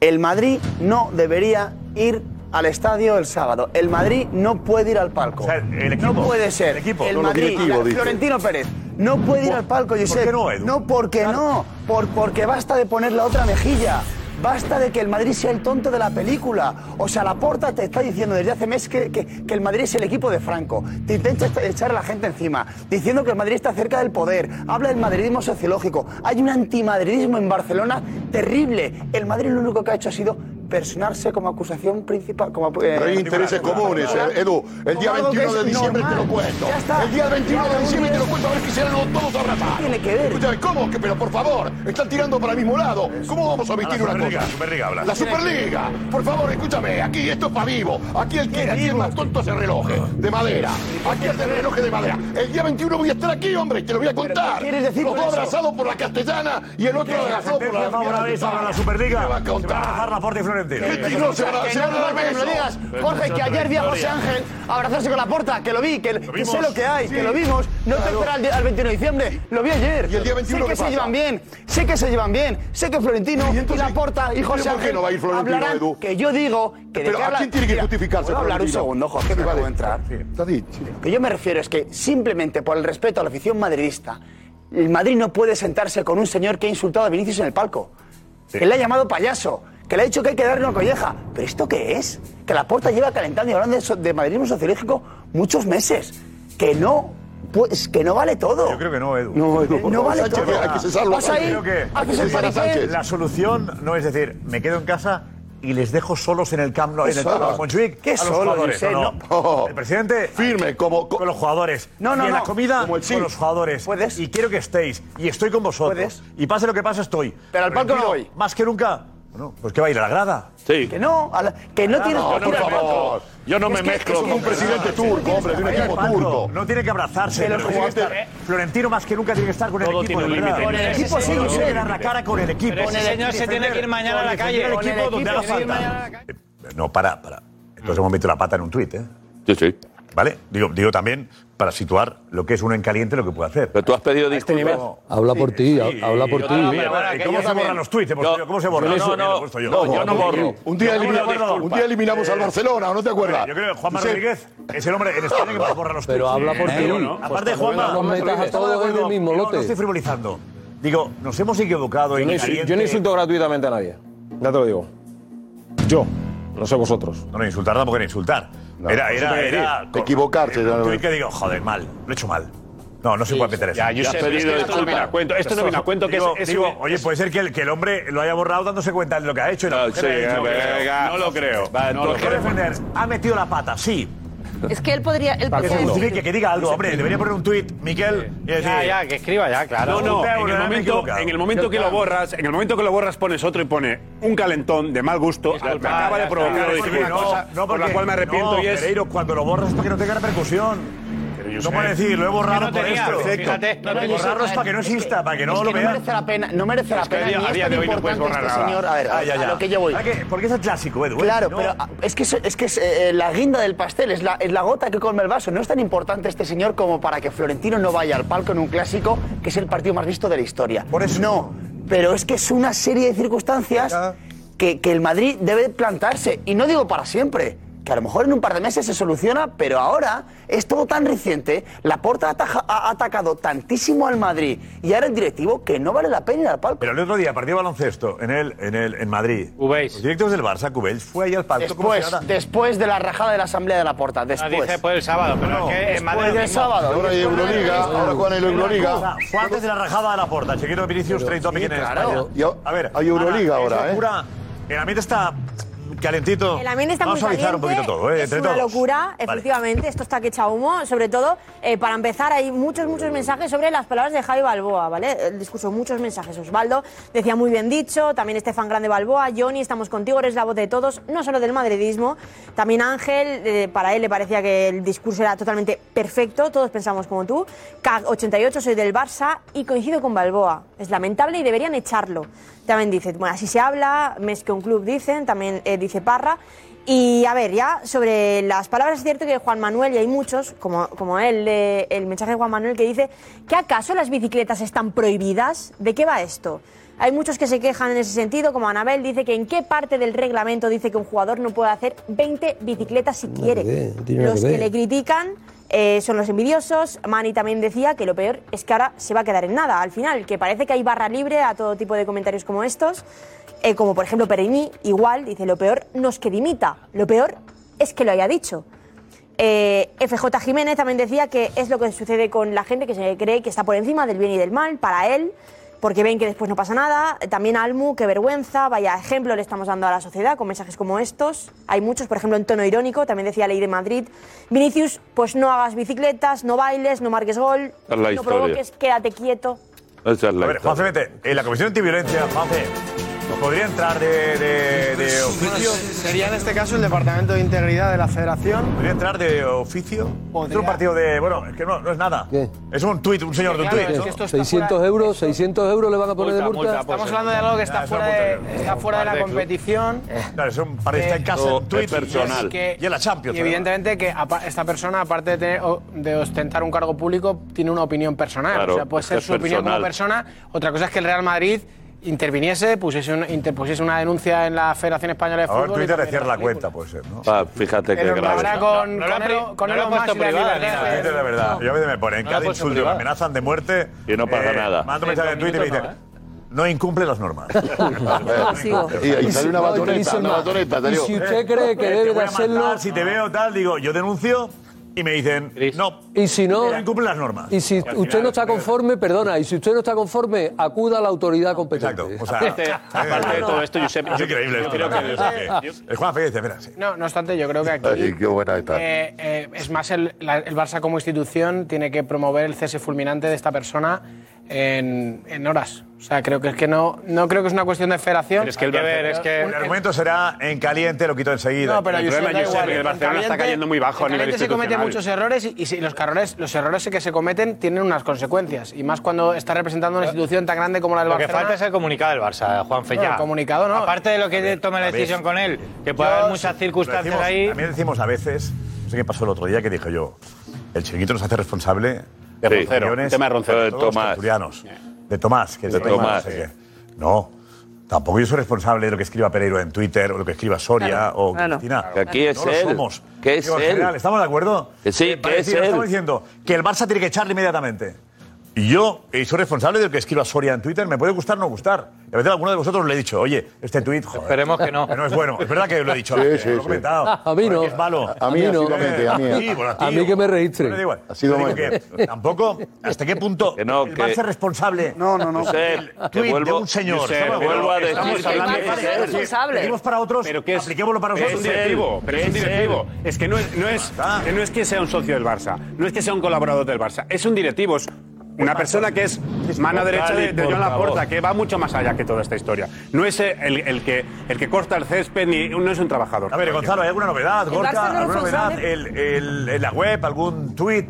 El Madrid no debería ir al estadio el sábado. El Madrid no puede ir al palco. O sea, el equipo, no puede ser. el equipo, el Madrid, directivo, la- dice. Florentino Pérez, no puede ir al palco, Josep. qué no, Edu? No, porque no. Por, porque basta de poner la otra mejilla. Basta de que el Madrid sea el tonto de la película. O sea, la porta te está diciendo desde hace meses que, que- que el Madrid es el equipo de Franco. Te intenta ech- echar a la gente encima, diciendo que el Madrid está cerca del poder. Habla del madridismo sociológico. Hay un antimadridismo en Barcelona terrible. El Madrid lo único que ha hecho ha sido personarse como acusación principal. Como, eh, Pero hay intereses comunes, eh, Edu. El día Como algo que 21 de diciembre te lo cuento. Ya está. El día 21 de diciembre te lo cuento a ver que serán todos abrazados. tiene que ver? Escúchame, ¿cómo? Que, pero por favor, están tirando para el mismo lado. ¿Cómo vamos a omitir la una Superliga, cosa? Superliga habla. La Superliga. Por favor, escúchame. Aquí esto es para vivo. Aquí el que aquí el más tonto es el reloj eh, de madera. Aquí el del reloj de madera. El día 21 voy a estar aquí, hombre. Te lo voy a contar. qué quieres decir Los dos abrazados por la castellana y el otro abrazado por la favorable para la Superliga. ¿Qué va a Se va a contar? bajar la Florentino. Que no a- no a me lo digas. Jorge, que ayer vi a José Ángel abrazarse con la porta, que lo vi, que, que sé lo que hay, Sí, que lo vimos. No te claro. esperas al, di- al 21 de diciembre, lo vi ayer. ¿Y el día 21 sé que se llevan bien, sé que se llevan bien, sé que Florentino ¿Y la porta y ¿y José Ángel no va a ir Florentino, hablarán Edu? que yo digo que de Pero qué ¿a quién tiene que justificarse ¿puedo hablar un segundo, Jorge, que me de entrar. Está dicho. Lo que yo me refiero es que simplemente por el respeto a la afición madridista, el Madrid no puede sentarse con un señor que ha insultado a Vinicius en el palco, que le ha llamado payaso, que le ha dicho que hay que darle una colleja. ¿Pero esto qué es? Que la porta lleva calentando y hablando de, so- de madridismo sociológico muchos meses. Que no, pues, que no vale todo. Yo creo que no, Edu. No, Edu, No vale Sánchez, todo. hay que cesarlo. Vas ahí, Sánchez. La solución no es decir, me quedo en casa y les dejo solos en el camp, no, ¿Qué en el de Montjuic ¿Qué a los solo, jugadores. José? No, no. El presidente Firme, como. con los jugadores. No, no, y en la no. comida Como el con los jugadores. Puedes. Y quiero que estéis. Y estoy con vosotros. Puedes. Y pase lo que pase, estoy. Pero al palco no voy. Más que nunca. Bueno, pues que va a ir a la grada. Sí. Que no, a la- que no tienes no, que por favor. Yo no Es me que- mezclo es Un presidente turco, hombre, de un equipo turco. No tiene que abrazarse. Tiene Florentino más que nunca tiene que estar con el Todo equipo. tiene. Con el equipo sí, Tiene que José. dar la cara con el equipo. Pero ese señor se tiene que ir mañana a la calle. El Con el equipo donde haga se tiene que ir mañana a la falta. calle. No, para, para. Entonces hemos metido la pata en un tuit, ¿eh? Sí, sí. ¿Vale? Digo, digo también, para situar lo que es uno en caliente, lo que puede hacer. Pero tú has pedido disculpas. Habla por ti, Sí, habla por ti. también, ¿y ¿Cómo se borran los tweets? Yo, ¿Cómo se borran? No, Eso, no, yo. no, yo no borro. Un día, eliminamos, borro, un día eliminamos al Eh, Barcelona, ¿o no te acuerdas? Yo creo que Juanma Sí. Rodríguez es el hombre en España que más borra los tweets. Pero habla por ti. ¿no? Aparte Juanma, no No, estoy frivolizando. Digo, nos hemos equivocado yo no insulto gratuitamente a nadie. Ya te lo digo. Yo. No sé vosotros. No, no, insultar tampoco era insultar. No, era, era, era. Equivocarse, Un ya tuit que digo, joder, mal, lo he hecho mal. No, no se puede meter eso. Ya, Josep, es que esto no viene a cuento. Esto no viene a cuento que es- digo, es digo, un- oye, puede ser que el, que el hombre lo haya borrado dándose cuenta de lo que ha hecho. y la No, mujer sí, ha dicho, venga, no lo creo. Va, no lo defender. Ha metido la pata, sí. Es que él podría. Él Que se podría justifique, que diga algo. Hombre, debería poner un tuit, Miquel, y decir... Ya, ya, que escriba ya, claro. No, no, en el momento, en el momento que lo borras, en el momento que lo borras pones otro y pone un calentón de mal gusto, me acaba de provocar no, no, por la cual me arrepiento no, y es Pereiro, cuando lo borras para que no tenga repercusión. No puede decir, lo he borrado no por tenía, esto. fíjate, no borrarlo es para que no exista, para que no es lo no merece la pena, no merece la Es que pena. a es día tan de hoy no puedes importante borrar este nada. señor. A ver, Ah, a- ya, a ya. lo que yo voy. Porque es el clásico, Edu. ¿eh? Claro, No. pero ah, es que es, es, que es eh, la guinda del pastel, es la, es la gota que colma el vaso. No es tan importante este señor como para que Florentino no vaya al palco en un clásico que es el partido más visto de la historia. Por eso. No, pero es que es una serie de circunstancias que, que el Madrid debe plantarse. Y no digo para siempre. Que a lo mejor en un par de meses se soluciona, pero ahora es todo tan reciente. La Porta ha atacado tantísimo al Madrid y ahora el directivo que no vale la pena ir al palco. Pero el otro día, partido de baloncesto en, el, en, el, en Madrid. Los directos del Barça, Cubells, fue ahí al palco. como si Después, después de la rajada de la Asamblea de la Porta, después. dice después el sábado, pero No, es que en después Madrid del sábado. Ahora hay Euroliga, ahora en la Euroliga. Fue antes de la rajada de la porta. Chequero Vinicius, 30 sí, en claro. España. Y A ver, hay Euroliga ahora, ¿eh? El ambiente está calentito. El ambiente está Vamos muy a suavizar un caliente, poquito todo, ¿eh? es Entre una todos. locura, Vale. efectivamente, esto está que echa humo, sobre todo, eh, para empezar, hay muchos, muchos mensajes sobre las palabras de Javi Balboa, ¿vale? El discurso, muchos mensajes. Osvaldo decía muy bien dicho, también Estefan Grande Balboa, Johnny, estamos contigo, eres la voz de todos, no solo del madridismo, también Ángel, eh, para él le parecía que el discurso era totalmente perfecto, todos pensamos como tú, CAG88, soy del Barça y coincido con Balboa, es lamentable y deberían echarlo. También dice, bueno, así se habla, mes que un club dicen, también eh, dice Parra. Y a ver, ya sobre las palabras, es cierto que Juan Manuel, y hay muchos, como, como él, eh, el mensaje de Juan Manuel que dice que acaso las bicicletas están prohibidas. ¿De qué va esto? Hay muchos que se quejan en ese sentido, como Anabel dice que en qué parte del reglamento dice que un jugador no puede hacer 20 bicicletas si quiere. Los que que le critican eh, son los envidiosos. Mani también decía que lo peor es que ahora se va a quedar en nada. Al final, que parece que hay barra libre a todo tipo de comentarios como estos. Eh, como por ejemplo Perini, igual, dice, lo peor no es que dimita, lo peor es que lo haya dicho. Eh, FJ Jiménez también decía que es lo que sucede con la gente que se cree que está por encima del bien y del mal para él, porque ven que después no pasa nada. También Almu, qué vergüenza, vaya ejemplo le estamos dando a la sociedad con mensajes como estos. Hay muchos, por ejemplo, en tono irónico, también decía Ley de Madrid. Vinicius, pues no hagas bicicletas, no bailes, no marques gol, la no historia. provoques, quédate quieto. Esa es la A ver, Juanfe, vete. En la Comisión Antiviolencia, Juanfe, ¿podría entrar de, de, de oficio? Sería en este caso el Departamento de Integridad de la Federación. ¿Podría entrar de oficio? Es un partido de. Bueno, es que no, no es nada. Es un tuit, un señor de un tuit. ¿no? 600 euros, 600 euros le van a poner de multa. Estamos hablando de algo que está fuera de, es multa, está fuera de la de competición. Claro, es un par está en casa, Eh, un tuit y que- Y en la Champions. Y evidentemente que esta persona, aparte de, tener- de ostentar un cargo público, tiene una opinión personal. Claro, o sea, puede es ser su es opinión como personal. persona. Otra cosa es que el Real Madrid interviniese, pusiese, un- interpusiese una denuncia en la Federación Española de Ahora Fútbol. y Twitter le cambiara cierra la cuenta, puede ser, ¿no? Ah, fíjate qué Pero grave. ahora con, No, no con, con no la Elon he puesto Musk y la de- de verdad. Yo a veces me ponen cada insulto, me amenazan de muerte. Y no pasa nada. Mando un mensaje en Twitter y me dice. No incumple las normas. Y, y sale una batoneta, dicen una más. batoneta, te Y digo. si usted cree que Eh, debe de hacerlo, matar, si te veo tal, digo, yo denuncio y me dicen, no, y si no, incumple las normas. y si usted no está conforme, perdona, y si usted no está conforme, acuda a la autoridad competente. Exacto. O sea, Aparte- aparte de todo esto, Josep, es yo- increíble. yo creo ¿no? que- El Juan dice, mira, sí. No, no obstante, yo creo que aquí Ay, qué buena está. eh, eh, es más el, la- el Barça como institución tiene que promover el cese fulminante de esta persona en, en horas. O sea, creo que es que no, no creo que es una cuestión de federación. Pero es que el Barça- es que- El argumento será en caliente, lo quito enseguida. No, pero El Josep, problema, Josep, que el En Barcelona está cayendo muy bajo a en nivel caliente se cometen muchos errores y, y si los, errores, los errores que se cometen tienen unas consecuencias. Y más cuando está representando una institución tan grande como la del Lo que Barcelona. falta es el comunicado del Barça, Juan No, Fella. el comunicado no. Aparte de lo que tome la a decisión ver. con él, que puede Yo- haber muchas circunstancias decimos- ahí. También decimos a veces, no sé qué pasó el otro día que dije yo, el chiringuito nos hace responsable De Roncero, tema de Roncero. de Tomás. De Tomás, que De Tomás. no sé qué. No, tampoco yo soy responsable de lo que escriba Pereiro en Twitter o lo que escriba Soria Claro, o claro. Cristina. Que aquí es no lo él, somos. que es Digo, él. general, ¿Estamos de acuerdo? Que sí, Eh, que es él. Estamos diciendo que el Barça tiene que echarle inmediatamente. Y yo eh, soy responsable de lo que escriba Soria en Twitter. Me puede gustar o no gustar. Y a veces a alguno de vosotros le he dicho, oye, este tuit, joder, Esperemos que no. no es bueno. Es verdad que lo he dicho. Sí, antes, sí, lo he sí. comentado. A mí no. Es malo. A mí, A mí no. a mí. Sí, bueno, ti, A mí que me registren. Bueno, da igual. Ha sido bueno. que tampoco, ¿hasta qué punto Que no, el que- Barça es responsable No, no, no. Del te tuit de vuelvo- un señor? Te vuelvo a decir estamos que hablando es de- responsable. Para otros, Pero que es, apliquémoslo para es nosotros. un directivo, pero es un Es directivo. Es que no es, no, es, que no es que sea un socio del Barça, no es que sea un colaborador del Barça, es un directivo, es una persona que es mano derecha de, de Joan Laporta, que va mucho más allá que toda esta historia. No es el, el que, el que corta el césped, ni no es un trabajador. A ver, Gonzalo, ¿hay alguna novedad? Gorka, ¿alguna novedad? El, el- en la web, algún tuit.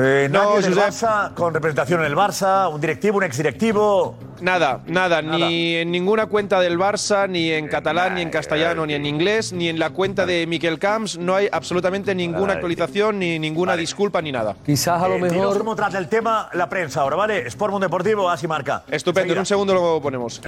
Eh, No, nadie del Josep. Barça, con representación en el Barça, un directivo, un exdirectivo. Nada, nada, ni en ninguna cuenta del Barça, ni en catalán, ni en castellano, ni en inglés, ni en la cuenta de Miquel Camps, no hay absolutamente ninguna actualización, ni ninguna disculpa, ni nada. Quizás a lo Eh, dinos mejor. cómo trata el tema la prensa ahora, ¿vale? Sport Mundo Deportivo, así marca. Estupendo, en un segundo lo ponemos.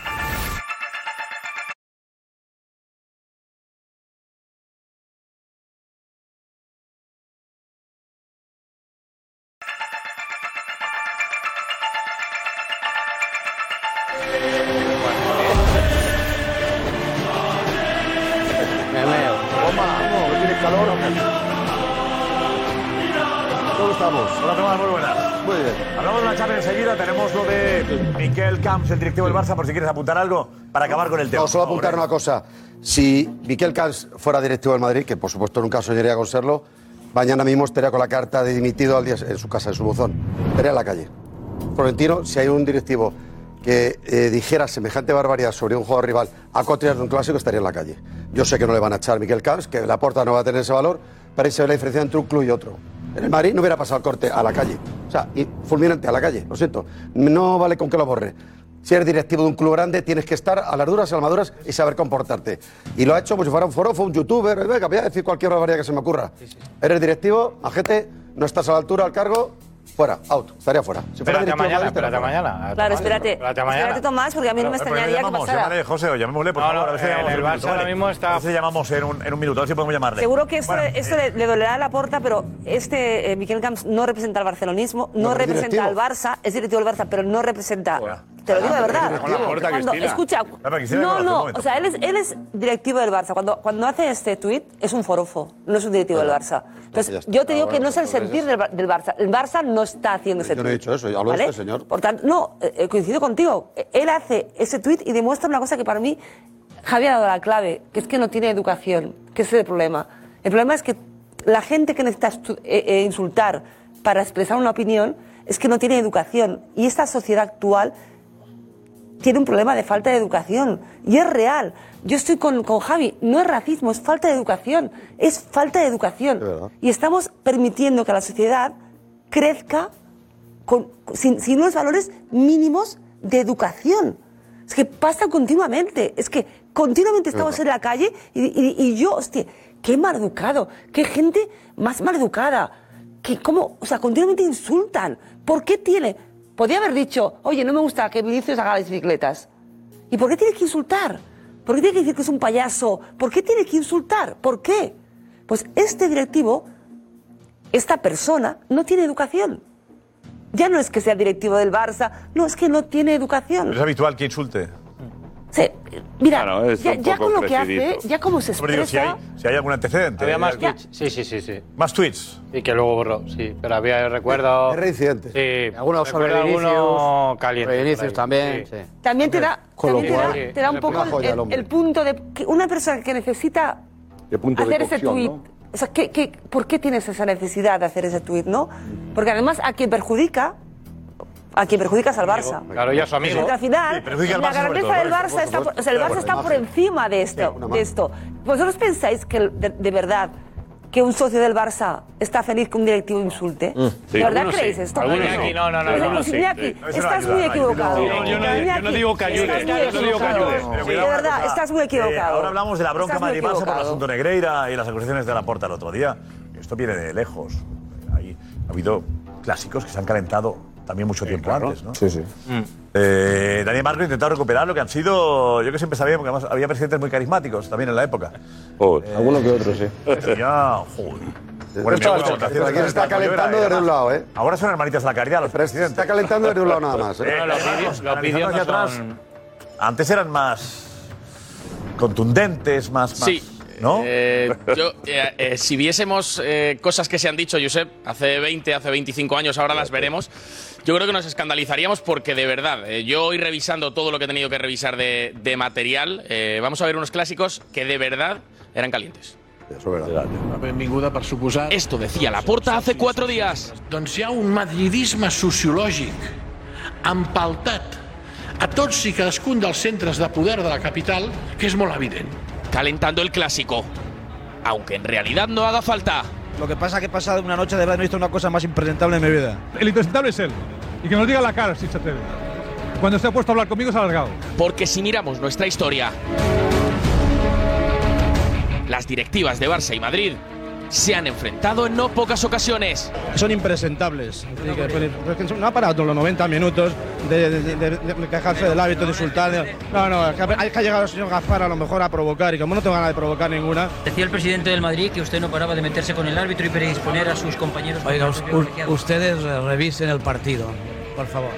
Camps, el directivo del Barça, por si quieres apuntar algo para acabar con el tema. No, solo apuntar una cosa. Si Miquel Camps fuera directivo del Madrid, que por supuesto nunca soñaría con serlo, mañana mismo estaría con la carta de dimitido al día, en su casa, en su buzón. Estaría en la calle. Florentino, si hay un directivo que eh, dijera semejante barbaridad sobre un jugador rival a cuatro de un clásico, estaría en la calle. Yo sé que no le van a echar a Miquel Camps, que la porta no va a tener ese valor, pero ahí se ve la diferencia entre un club y otro. En el Madrid no hubiera pasado el corte a la calle. O sea, y fulminante a la calle, lo siento. No vale con que lo borre. Si eres directivo de un club grande, tienes que estar a las duras, a las maduras y saber comportarte. Y lo ha hecho como si fuera un foro, fue un youtuber. eh, Venga, voy a decir cualquier barbaridad que se me ocurra. Eres directivo, majete, no estás a la altura al cargo, fuera, out, estaría fuera. Si fuera Espérate mañana, del Madrid, espérate mañana. Claro, espérate. Espérate a mañana. Espérate, Tomás, porque a mí no me extrañaría que pasara. llámale, José, o llamémosle, por No, favor. no, a ver si en llamamos el en un Barça minuto, ahora mismo está- A ver si llamamos en un, en un minuto, a ver si podemos llamarle. Seguro que esto, Bueno, esto eh, le, le dolerá a la porta, pero este eh, Miquel Camps no representa al barcelonismo, no, No, representa al. Barça, es directivo del Barça, pero no representa. Te lo digo de verdad. Cuando- escucha, no, no, o sea, él es, él es directivo del Barça. Cuando, cuando hace este tuit es un forofo, no es un directivo del Barça. Entonces, yo te digo que no es el entonces sentir del, Bar- del Barça. El Barça no está haciendo ese Yo tuit. no he dicho eso, yo hablo de este señor. Por tanto, no, eh, coincido contigo. Él hace ese tuit y demuestra una cosa que para mí Javi ha dado la clave, que es que no tiene educación, que ese es el problema. El problema es que la gente que necesita eh, eh, insultar para expresar una opinión es que no tiene educación. Y esta sociedad actual tiene un problema de falta de educación. Y es real. Yo estoy con, con Javi. No es racismo, es falta de educación. Es falta de educación. Y estamos permitiendo que la sociedad crezca con- sin, sin unos valores mínimos de educación. Es que pasa continuamente. Es que continuamente estamos en la calle y, y- y yo, hostia, qué mal educado, qué gente más mal educada. Que cómo, o sea, continuamente insultan. ¿Por qué tiene? Podría haber dicho, oye, no me gusta que Vinicius haga las bicicletas. ¿Y por qué tiene que insultar? ¿Por qué tiene que decir que es un payaso? ¿Por qué tiene que insultar? ¿Por qué? Pues este directivo, esta persona, no tiene educación. Ya no es que sea directivo del Barça, no, es que no tiene educación. Es habitual que insulte. Sí, mira, Claro, ya, ya con lo que hace, ya como se Hombre, digo, si hay, expresa... si hay algún antecedente. Había más tweets. Sí, sí, sí, sí. Más tweets. Y que luego borró, sí. Pero había, recuerdo. Es reincidente. Sí. Algunos sobre recuerdo Vinicius, alguno caliente. sobre también, Sí. sí. También te da, también te da, te da un poco joya el, el punto de que una persona que necesita De punto de hacer ese cocción, tuit. ¿no? O sea, ¿qué, qué, por qué tienes esa necesidad de hacer ese tuit, no? Porque además a quien perjudica, a quien perjudica es al Barça. Claro, y a su amigo. Porque al final, Sí, al la grandeza del Barça está, por, o sea, el. Barça está por encima de esto. de esto. ¿Vosotros pensáis que de, de verdad que un socio del Barça está feliz que un directivo insulte? sí. ¿De verdad creéis sí, esto? no, no, no, no estás muy equivocado. Yo no- digo que ayude, yo no digo que equivocado. de verdad, estás muy equivocado. Eh, ahora hablamos de la bronca Madrid-Barça por el equivocado. asunto Negreira y las acusaciones de la Porta el otro día. Esto viene de lejos. Ahí. Ha habido clásicos que se han calentado también mucho tiempo antes, ¿no? Sí, sí. Eh, Daniel Marco ha intentado recuperar lo que han sido, yo que siempre sabía, porque además había presidentes muy carismáticos también en la época. Eh, Alguno que otro, sí. Ya, joder. Bueno, Estaba- mira, votación aquí se está calentando desde un lado, ¿eh? Ahora son hermanitas de la caridad los presidentes. Está calentando desde un lado nada más. ¿eh? Eh, Antes eran más contundentes, más. más- Sí. ¿No? Eh, yo, eh, eh, si viésemos eh, cosas que se han dicho, Josep, hace 20, hace 25 años, ahora las veremos, yo creo que nos escandalizaríamos porque de verdad, eh, yo hoy revisando todo lo que he tenido que revisar de, de material, eh, vamos a ver unos clásicos que de verdad eran calientes. Benvinguda, per suposar. Esto decía Laporta hace cuatro días. Doncs hi ha un madridisme sociològic empaltat a tots i cadascun dels centres de poder de la capital que és molt evident. Calentando el clásico. Aunque en realidad no haga falta. Lo que pasa es que he pasado una noche de verdad no he visto una cosa más impresentable en mi vida. El impresentable es él. Y que nos diga la cara si se atreve. Cuando se ha puesto a hablar conmigo se ha alargado. Porque si miramos nuestra historia, las directivas de Barça y Madrid se han enfrentado en no pocas ocasiones. Son impresentables. No ha parado los 90 minutos de, de- de- de quejarse del hábito, de insultar. No, no, es que hay que ha llegado el señor Gafar a lo mejor a provocar y como no tengo ganas de provocar ninguna. Decía el presidente del Madrid que usted no paraba de meterse con el árbitro y predisponer a sus compañeros. Oiga, ustedes revisen el partido, por favor.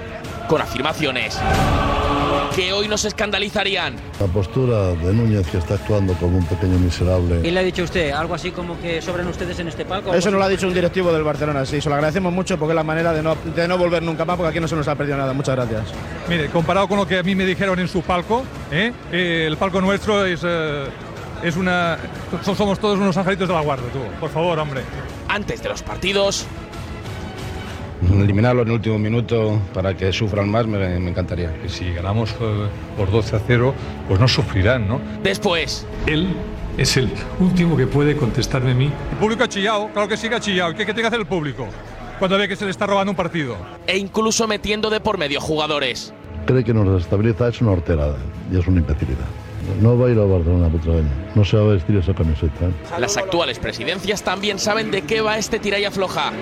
Con afirmaciones que hoy nos escandalizarían. La postura de Núñez, que está actuando como un pequeño miserable. ¿Quién le ha dicho usted? Algo así como que sobran ustedes en este palco. Eso nos lo ha dicho un directivo del Barcelona, sí. Se lo agradecemos mucho porque es la manera de no, de no volver nunca más porque aquí no se nos ha perdido nada. Muchas gracias. Mire, comparado con lo que a mí me dijeron en su palco, ¿eh? Eh, el palco nuestro es, eh, es una... so- Somos todos unos angelitos de la guardia, tú. Por favor, hombre. Antes de los partidos, Eliminarlo en el último minuto para que sufran más me, me encantaría. Si ganamos eh, por 12 a 0, pues no sufrirán, ¿no? después, Él es el último que puede contestarme a mí. El público ha chillado, claro que sí que ha chillado. ¿Qué, qué tiene que hacer el público? Cuando ve que se le está robando un partido. e incluso metiendo de por medio jugadores. Cree que nos desestabiliza, es una horterada y es una imbecilidad. No va a ir a Barcelona Butragueño, no se va a vestir esa camiseta. ¿eh? Las actuales presidencias también saben de qué va este tira y afloja.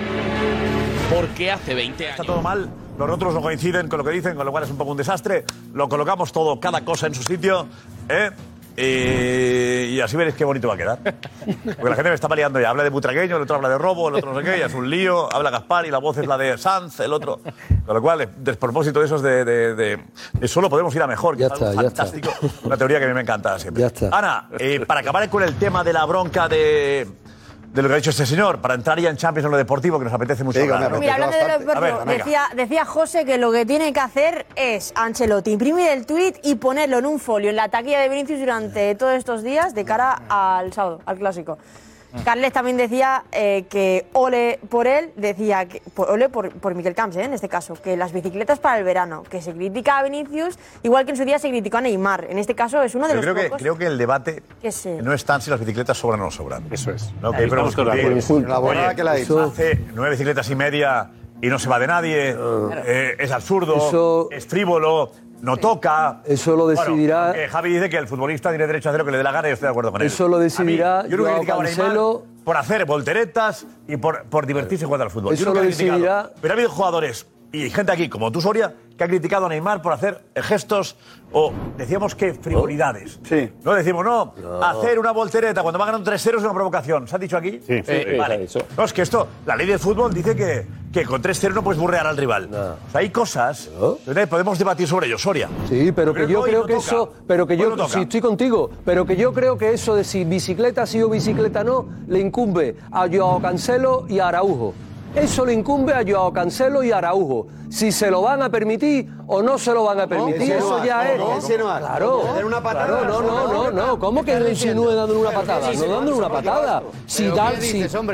Porque hace 20 años. Está todo mal, los otros no coinciden con lo que dicen, con lo cual es un poco un desastre. Lo colocamos todo, cada cosa en su sitio. ¿eh? Y, y así veréis qué bonito va a quedar. Porque la gente me está peleando ya. Habla de butragueño, el otro habla de robo, el otro no sé qué, y es un lío. Habla Gaspar y la voz es la de Sanz, el otro. Con lo cual, despropósito de esos de, de, de- de solo podemos ir a mejor. Que Ya es algo está, ya está. fantástico. Una teoría que a mí me encanta siempre. Ya está. Ana, eh, para acabar con el tema de la bronca de, de lo que ha dicho este señor, para entrar ya en Champions en lo deportivo, que nos apetece mucho. Mira, hablando de lo deportivo, ver, decía, decía José que lo que tiene que hacer es Ancelotti imprimir el tuit y ponerlo en un folio en la taquilla de Vinicius durante todos estos días de cara al sábado, al clásico. Carles también decía eh, que ole por él, decía que por, ole por, por Miquel Camps, eh, en este caso, que las bicicletas para el verano, que se critica a Vinicius, igual que en su día se criticó a Neymar. En este caso es uno de los creo que, creo que el debate que se... no es tan si las bicicletas sobran o no sobran. Eso es. No, que hizo. Hace nueve bicicletas y media y no se va de nadie. eh, es absurdo. Eso- es frívolo. No toca. Eso lo Bueno, decidirá- Javi dice que el futbolista tiene derecho a hacer lo que le dé la gana y yo estoy de acuerdo con él. Eso lo decidirá A mí, yo nunca he criticado a Cancelo. por hacer volteretas y por, por divertirse jugando al fútbol. Eso Yo lo decidirá- Pero ha habido jugadores y gente aquí, como tú, Soria, que ha criticado a Neymar por hacer gestos o, decíamos que, frivolidades. Sí. No decimos, no, hacer una voltereta cuando va ganando 3-0 es una provocación. ¿Se ha dicho aquí? Sí, sí, sí, Vale. se ha dicho. No, es que esto, la ley del fútbol dice que, que con 3-0 no puedes burrear al rival. O sea, hay cosas, que podemos debatir sobre ello, Soria. Sí, pero que yo creo que eso, pero que yo sí estoy contigo, pero que yo creo que eso de si bicicleta sí o bicicleta no le incumbe a Joao Cancelo y a Araujo. Eso le incumbe a Joao Cancelo y Araujo. Si se lo van a permitir o no se lo van a permitir, eso ya no, es. no. Claro. Dar una patada. Claro, no, no, no, no. ¿Cómo que le insinúe dándole una patada? No dándole una patada. Si, ¿Pero dar-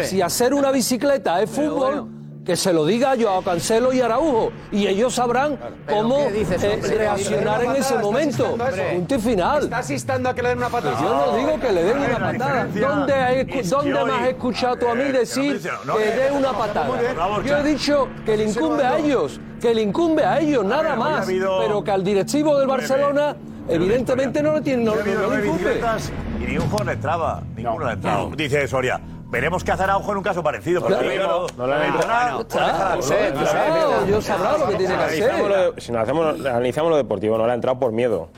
si hacer una bicicleta es fútbol, que se lo diga a Joao Cancelo y Araujo. Y ellos sabrán cómo dices, eh, reaccionar en ese momento. a. Punto y final. Estás instando a que le den una patada. Yo no digo que le den una patada. ¿Dónde, has dónde que has hoy- escuchado tú a mí decir no, que eh, dé una patada? bien. Yo he dicho que le incumbe a ellos, que le incumbe a ellos, nada más. Pero que al directivo del Barcelona, evidentemente no le tiene no, no le incumbe. y ni un jugador le entraba. Ninguno le entraba. Dice Soria. Veremos qué hace Araujo en un caso parecido. porque, Claro. claro, No le han Está, claro, no sé, no sé. yo sabrá lo que tiene que hacer. Analizamos lo de- Si nos hacemos, analizamos lo deportivo, no le ha entrado por miedo.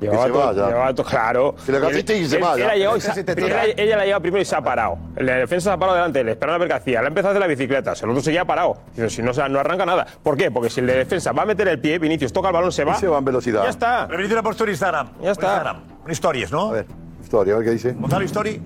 Llevaba se todo- vaya. llevaba todo- claro. Si le casiste y se Él- vaya. él ha llegado y primero toca. ella la lleva primero y se ha parado. El de defensa se ha parado delante, le esperan a ver qué hacía. Le ha empezado a hacer la bicicleta, el otro seguía parado. Dice, si no, se- no arranca nada. ¿Por qué? Porque si el de defensa va a meter el pie, Vinicius toca el balón, se va. Y se va en velocidad. Ya está. Pero Vinicius lo ha puesto en Instagram. Ya está. Instagram. Stories, ¿no? A ver, Historia, a ver qué dice. Gonzalo Story.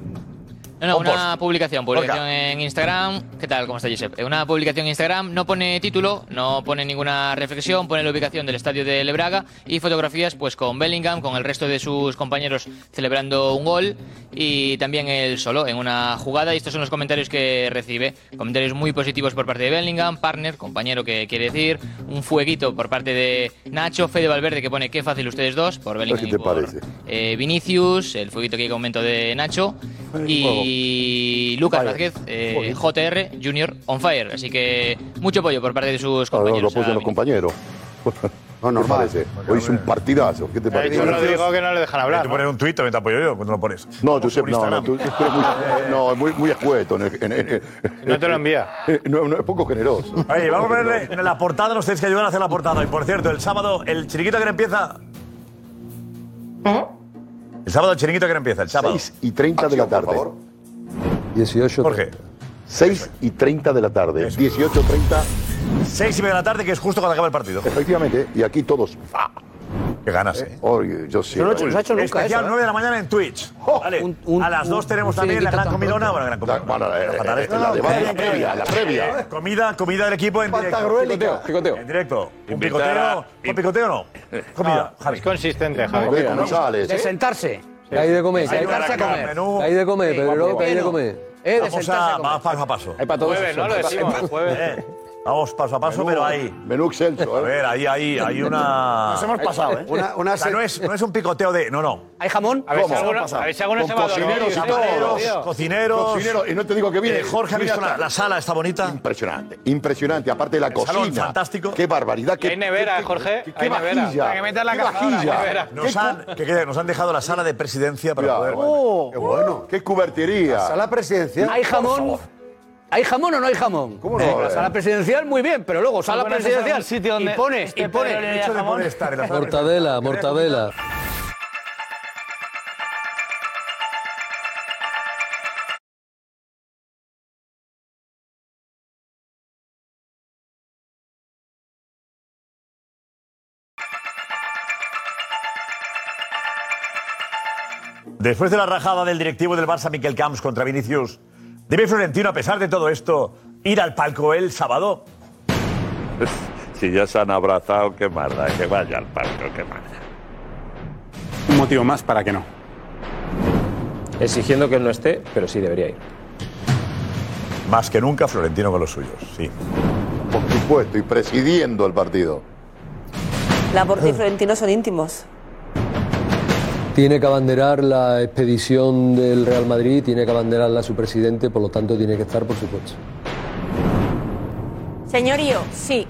No, no, Un una post. publicación, publicación en Instagram. ¿Qué tal? ¿Cómo está Josep? Eh, Una publicación en Instagram, no pone título, no pone ninguna reflexión, pone la ubicación del estadio de Lebraga y fotografías pues con Bellingham, con el resto de sus compañeros celebrando un gol y también él solo en una jugada y estos son los comentarios que recibe. Comentarios muy positivos por parte de Bellingham, partner, compañero que quiere decir, un fueguito por parte de Nacho, Fede Valverde que pone qué fácil ustedes dos, por Bellingham ¿Qué y te por parece? eh, Vinicius, el fueguito que comento de Nacho y Lucas Fire. Vázquez, eh, JR Junior on fire. Así que mucho apoyo por parte de sus lo compañeros. apoyan a los compañeros. No, ¿Qué normal. parece? Hoy es un partidazo. ¿Qué te Ha parece? dicho Rodrigo que no le dejan hablar. Tú pones un tuit, también te apoyo yo, cuando lo pones. No, Josep, Por no, no, Instagram. tú, tú eres muy, no, muy, muy escueto. en en No te lo envía. No, no, es poco generoso. Oye, vamos a verle en la portada, nos tenéis que ayudar a hacer la portada. Y por cierto, el sábado, el chiringuito que no empieza. El sábado, el chiringuito que no empieza, el sábado. 6 y 30 de la tarde. 18. Jorge. 6 y 30 de la tarde. 18, 30. Seis y media de la tarde, que es justo cuando acaba el partido. Efectivamente, y aquí todos. ¡fa! Que ganas, ¿eh? Oye, yo sí. Eso no ha hecho nunca Especial eso, ¿eh? 9 de la mañana en Twitch. Vale. un- a las 2 un- tenemos un también la gran chiringuito tan Bueno, gran La, comilona. bueno, eh, Fatal eh, esto. la, de- la previa, la previa. Comida, comida del equipo en directo. Picoteo, picoteo. En directo. Un Invitar picoteo. a- ¿Con picoteo no? Comida, Javi. Es consistente, Javi. Ve cómo sales. De sentarse. Que hay de comer, que hay, comer. Menú. que hay de comer, Pedro, que hay de comer. Eh, de Vamos sentarse a, a comer. vamos paso a paso. Hay para todos. Jueves, ¿no? Lo decimos, jueves. Vamos paso a paso, Menú- pero ahí. Menú excelso, A ¿eh? ver, ahí, ahí, hay una. Nos hemos pasado, ¿eh? Una, una O sea, no es, no es un picoteo de. No, no. ¿Hay jamón? A ver si ¿Cómo? a ver si se va a cocineros y cocineros. Cocinero, y no te digo que viene. Eh, Jorge ha visto la, la sala, está bonita. Impresionante, impresionante. Aparte de la El salón, cocina. fantástico. Qué barbaridad. Qué, Hay nevera, qué- Jorge, Qué, hay nevera. Para que metas la qué vajilla. nevera. Nos han, que nos han dejado la sala de presidencia para Mira, poder. qué bueno. Qué cubertería. sala presidencial. ¿Hay jamón? ¿Hay jamón o no hay jamón? ¿Cómo no? Eh, La sala presidencial, muy bien, pero luego sala bueno, ese es presidencial sitio donde y pone, este y pone. Pedro le El hecho de poder estar en la sala de Mortadela, mortadela. Después de la rajada del directivo del Barça, Miquel Camps, contra Vinicius, ¿debe Florentino, a pesar de todo esto, ir al palco el sábado? Si ya se han abrazado, qué más da, que vaya al palco, qué más da. Un motivo más para que no. Exigiendo que él no esté, pero sí debería ir. Más que nunca, Florentino con los suyos, sí. Por supuesto, y presidiendo el partido. Laporte y Florentino son íntimos. Tiene que abanderar la expedición del Real Madrid, tiene que abanderarla su presidente, por lo tanto tiene que estar, por supuesto. Señorío, sí.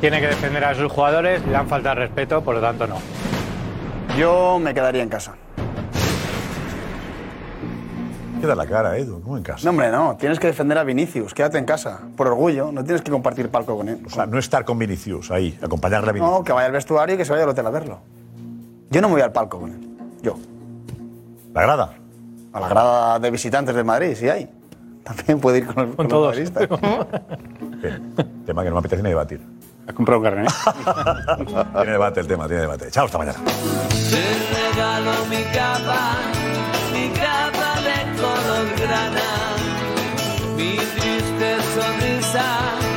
Tiene que defender a sus jugadores, le han falta de respeto, por lo tanto no. Yo me quedaría en casa. Queda la cara, Edu, ¿cómo en casa? No, hombre, no. Tienes que defender a Vinicius. Quédate en casa. Por orgullo. No tienes que compartir palco con él. O sea, no estar con Vinicius ahí, acompañarle a Vinicius. No, que vaya al vestuario y que se vaya al hotel a verlo. Yo no me voy al palco con él. Yo. ¿La grada? A la grada de visitantes de Madrid, si hay. También puede ir con, el, con, todos. los Tema que no me apetece ni debatir. ¿Has comprado un carnet? ¿eh? tiene debate el tema, tiene debate. Chao, hasta mañana. Te regalo mi capa, mi capa de color grana, mi triste sonrisa.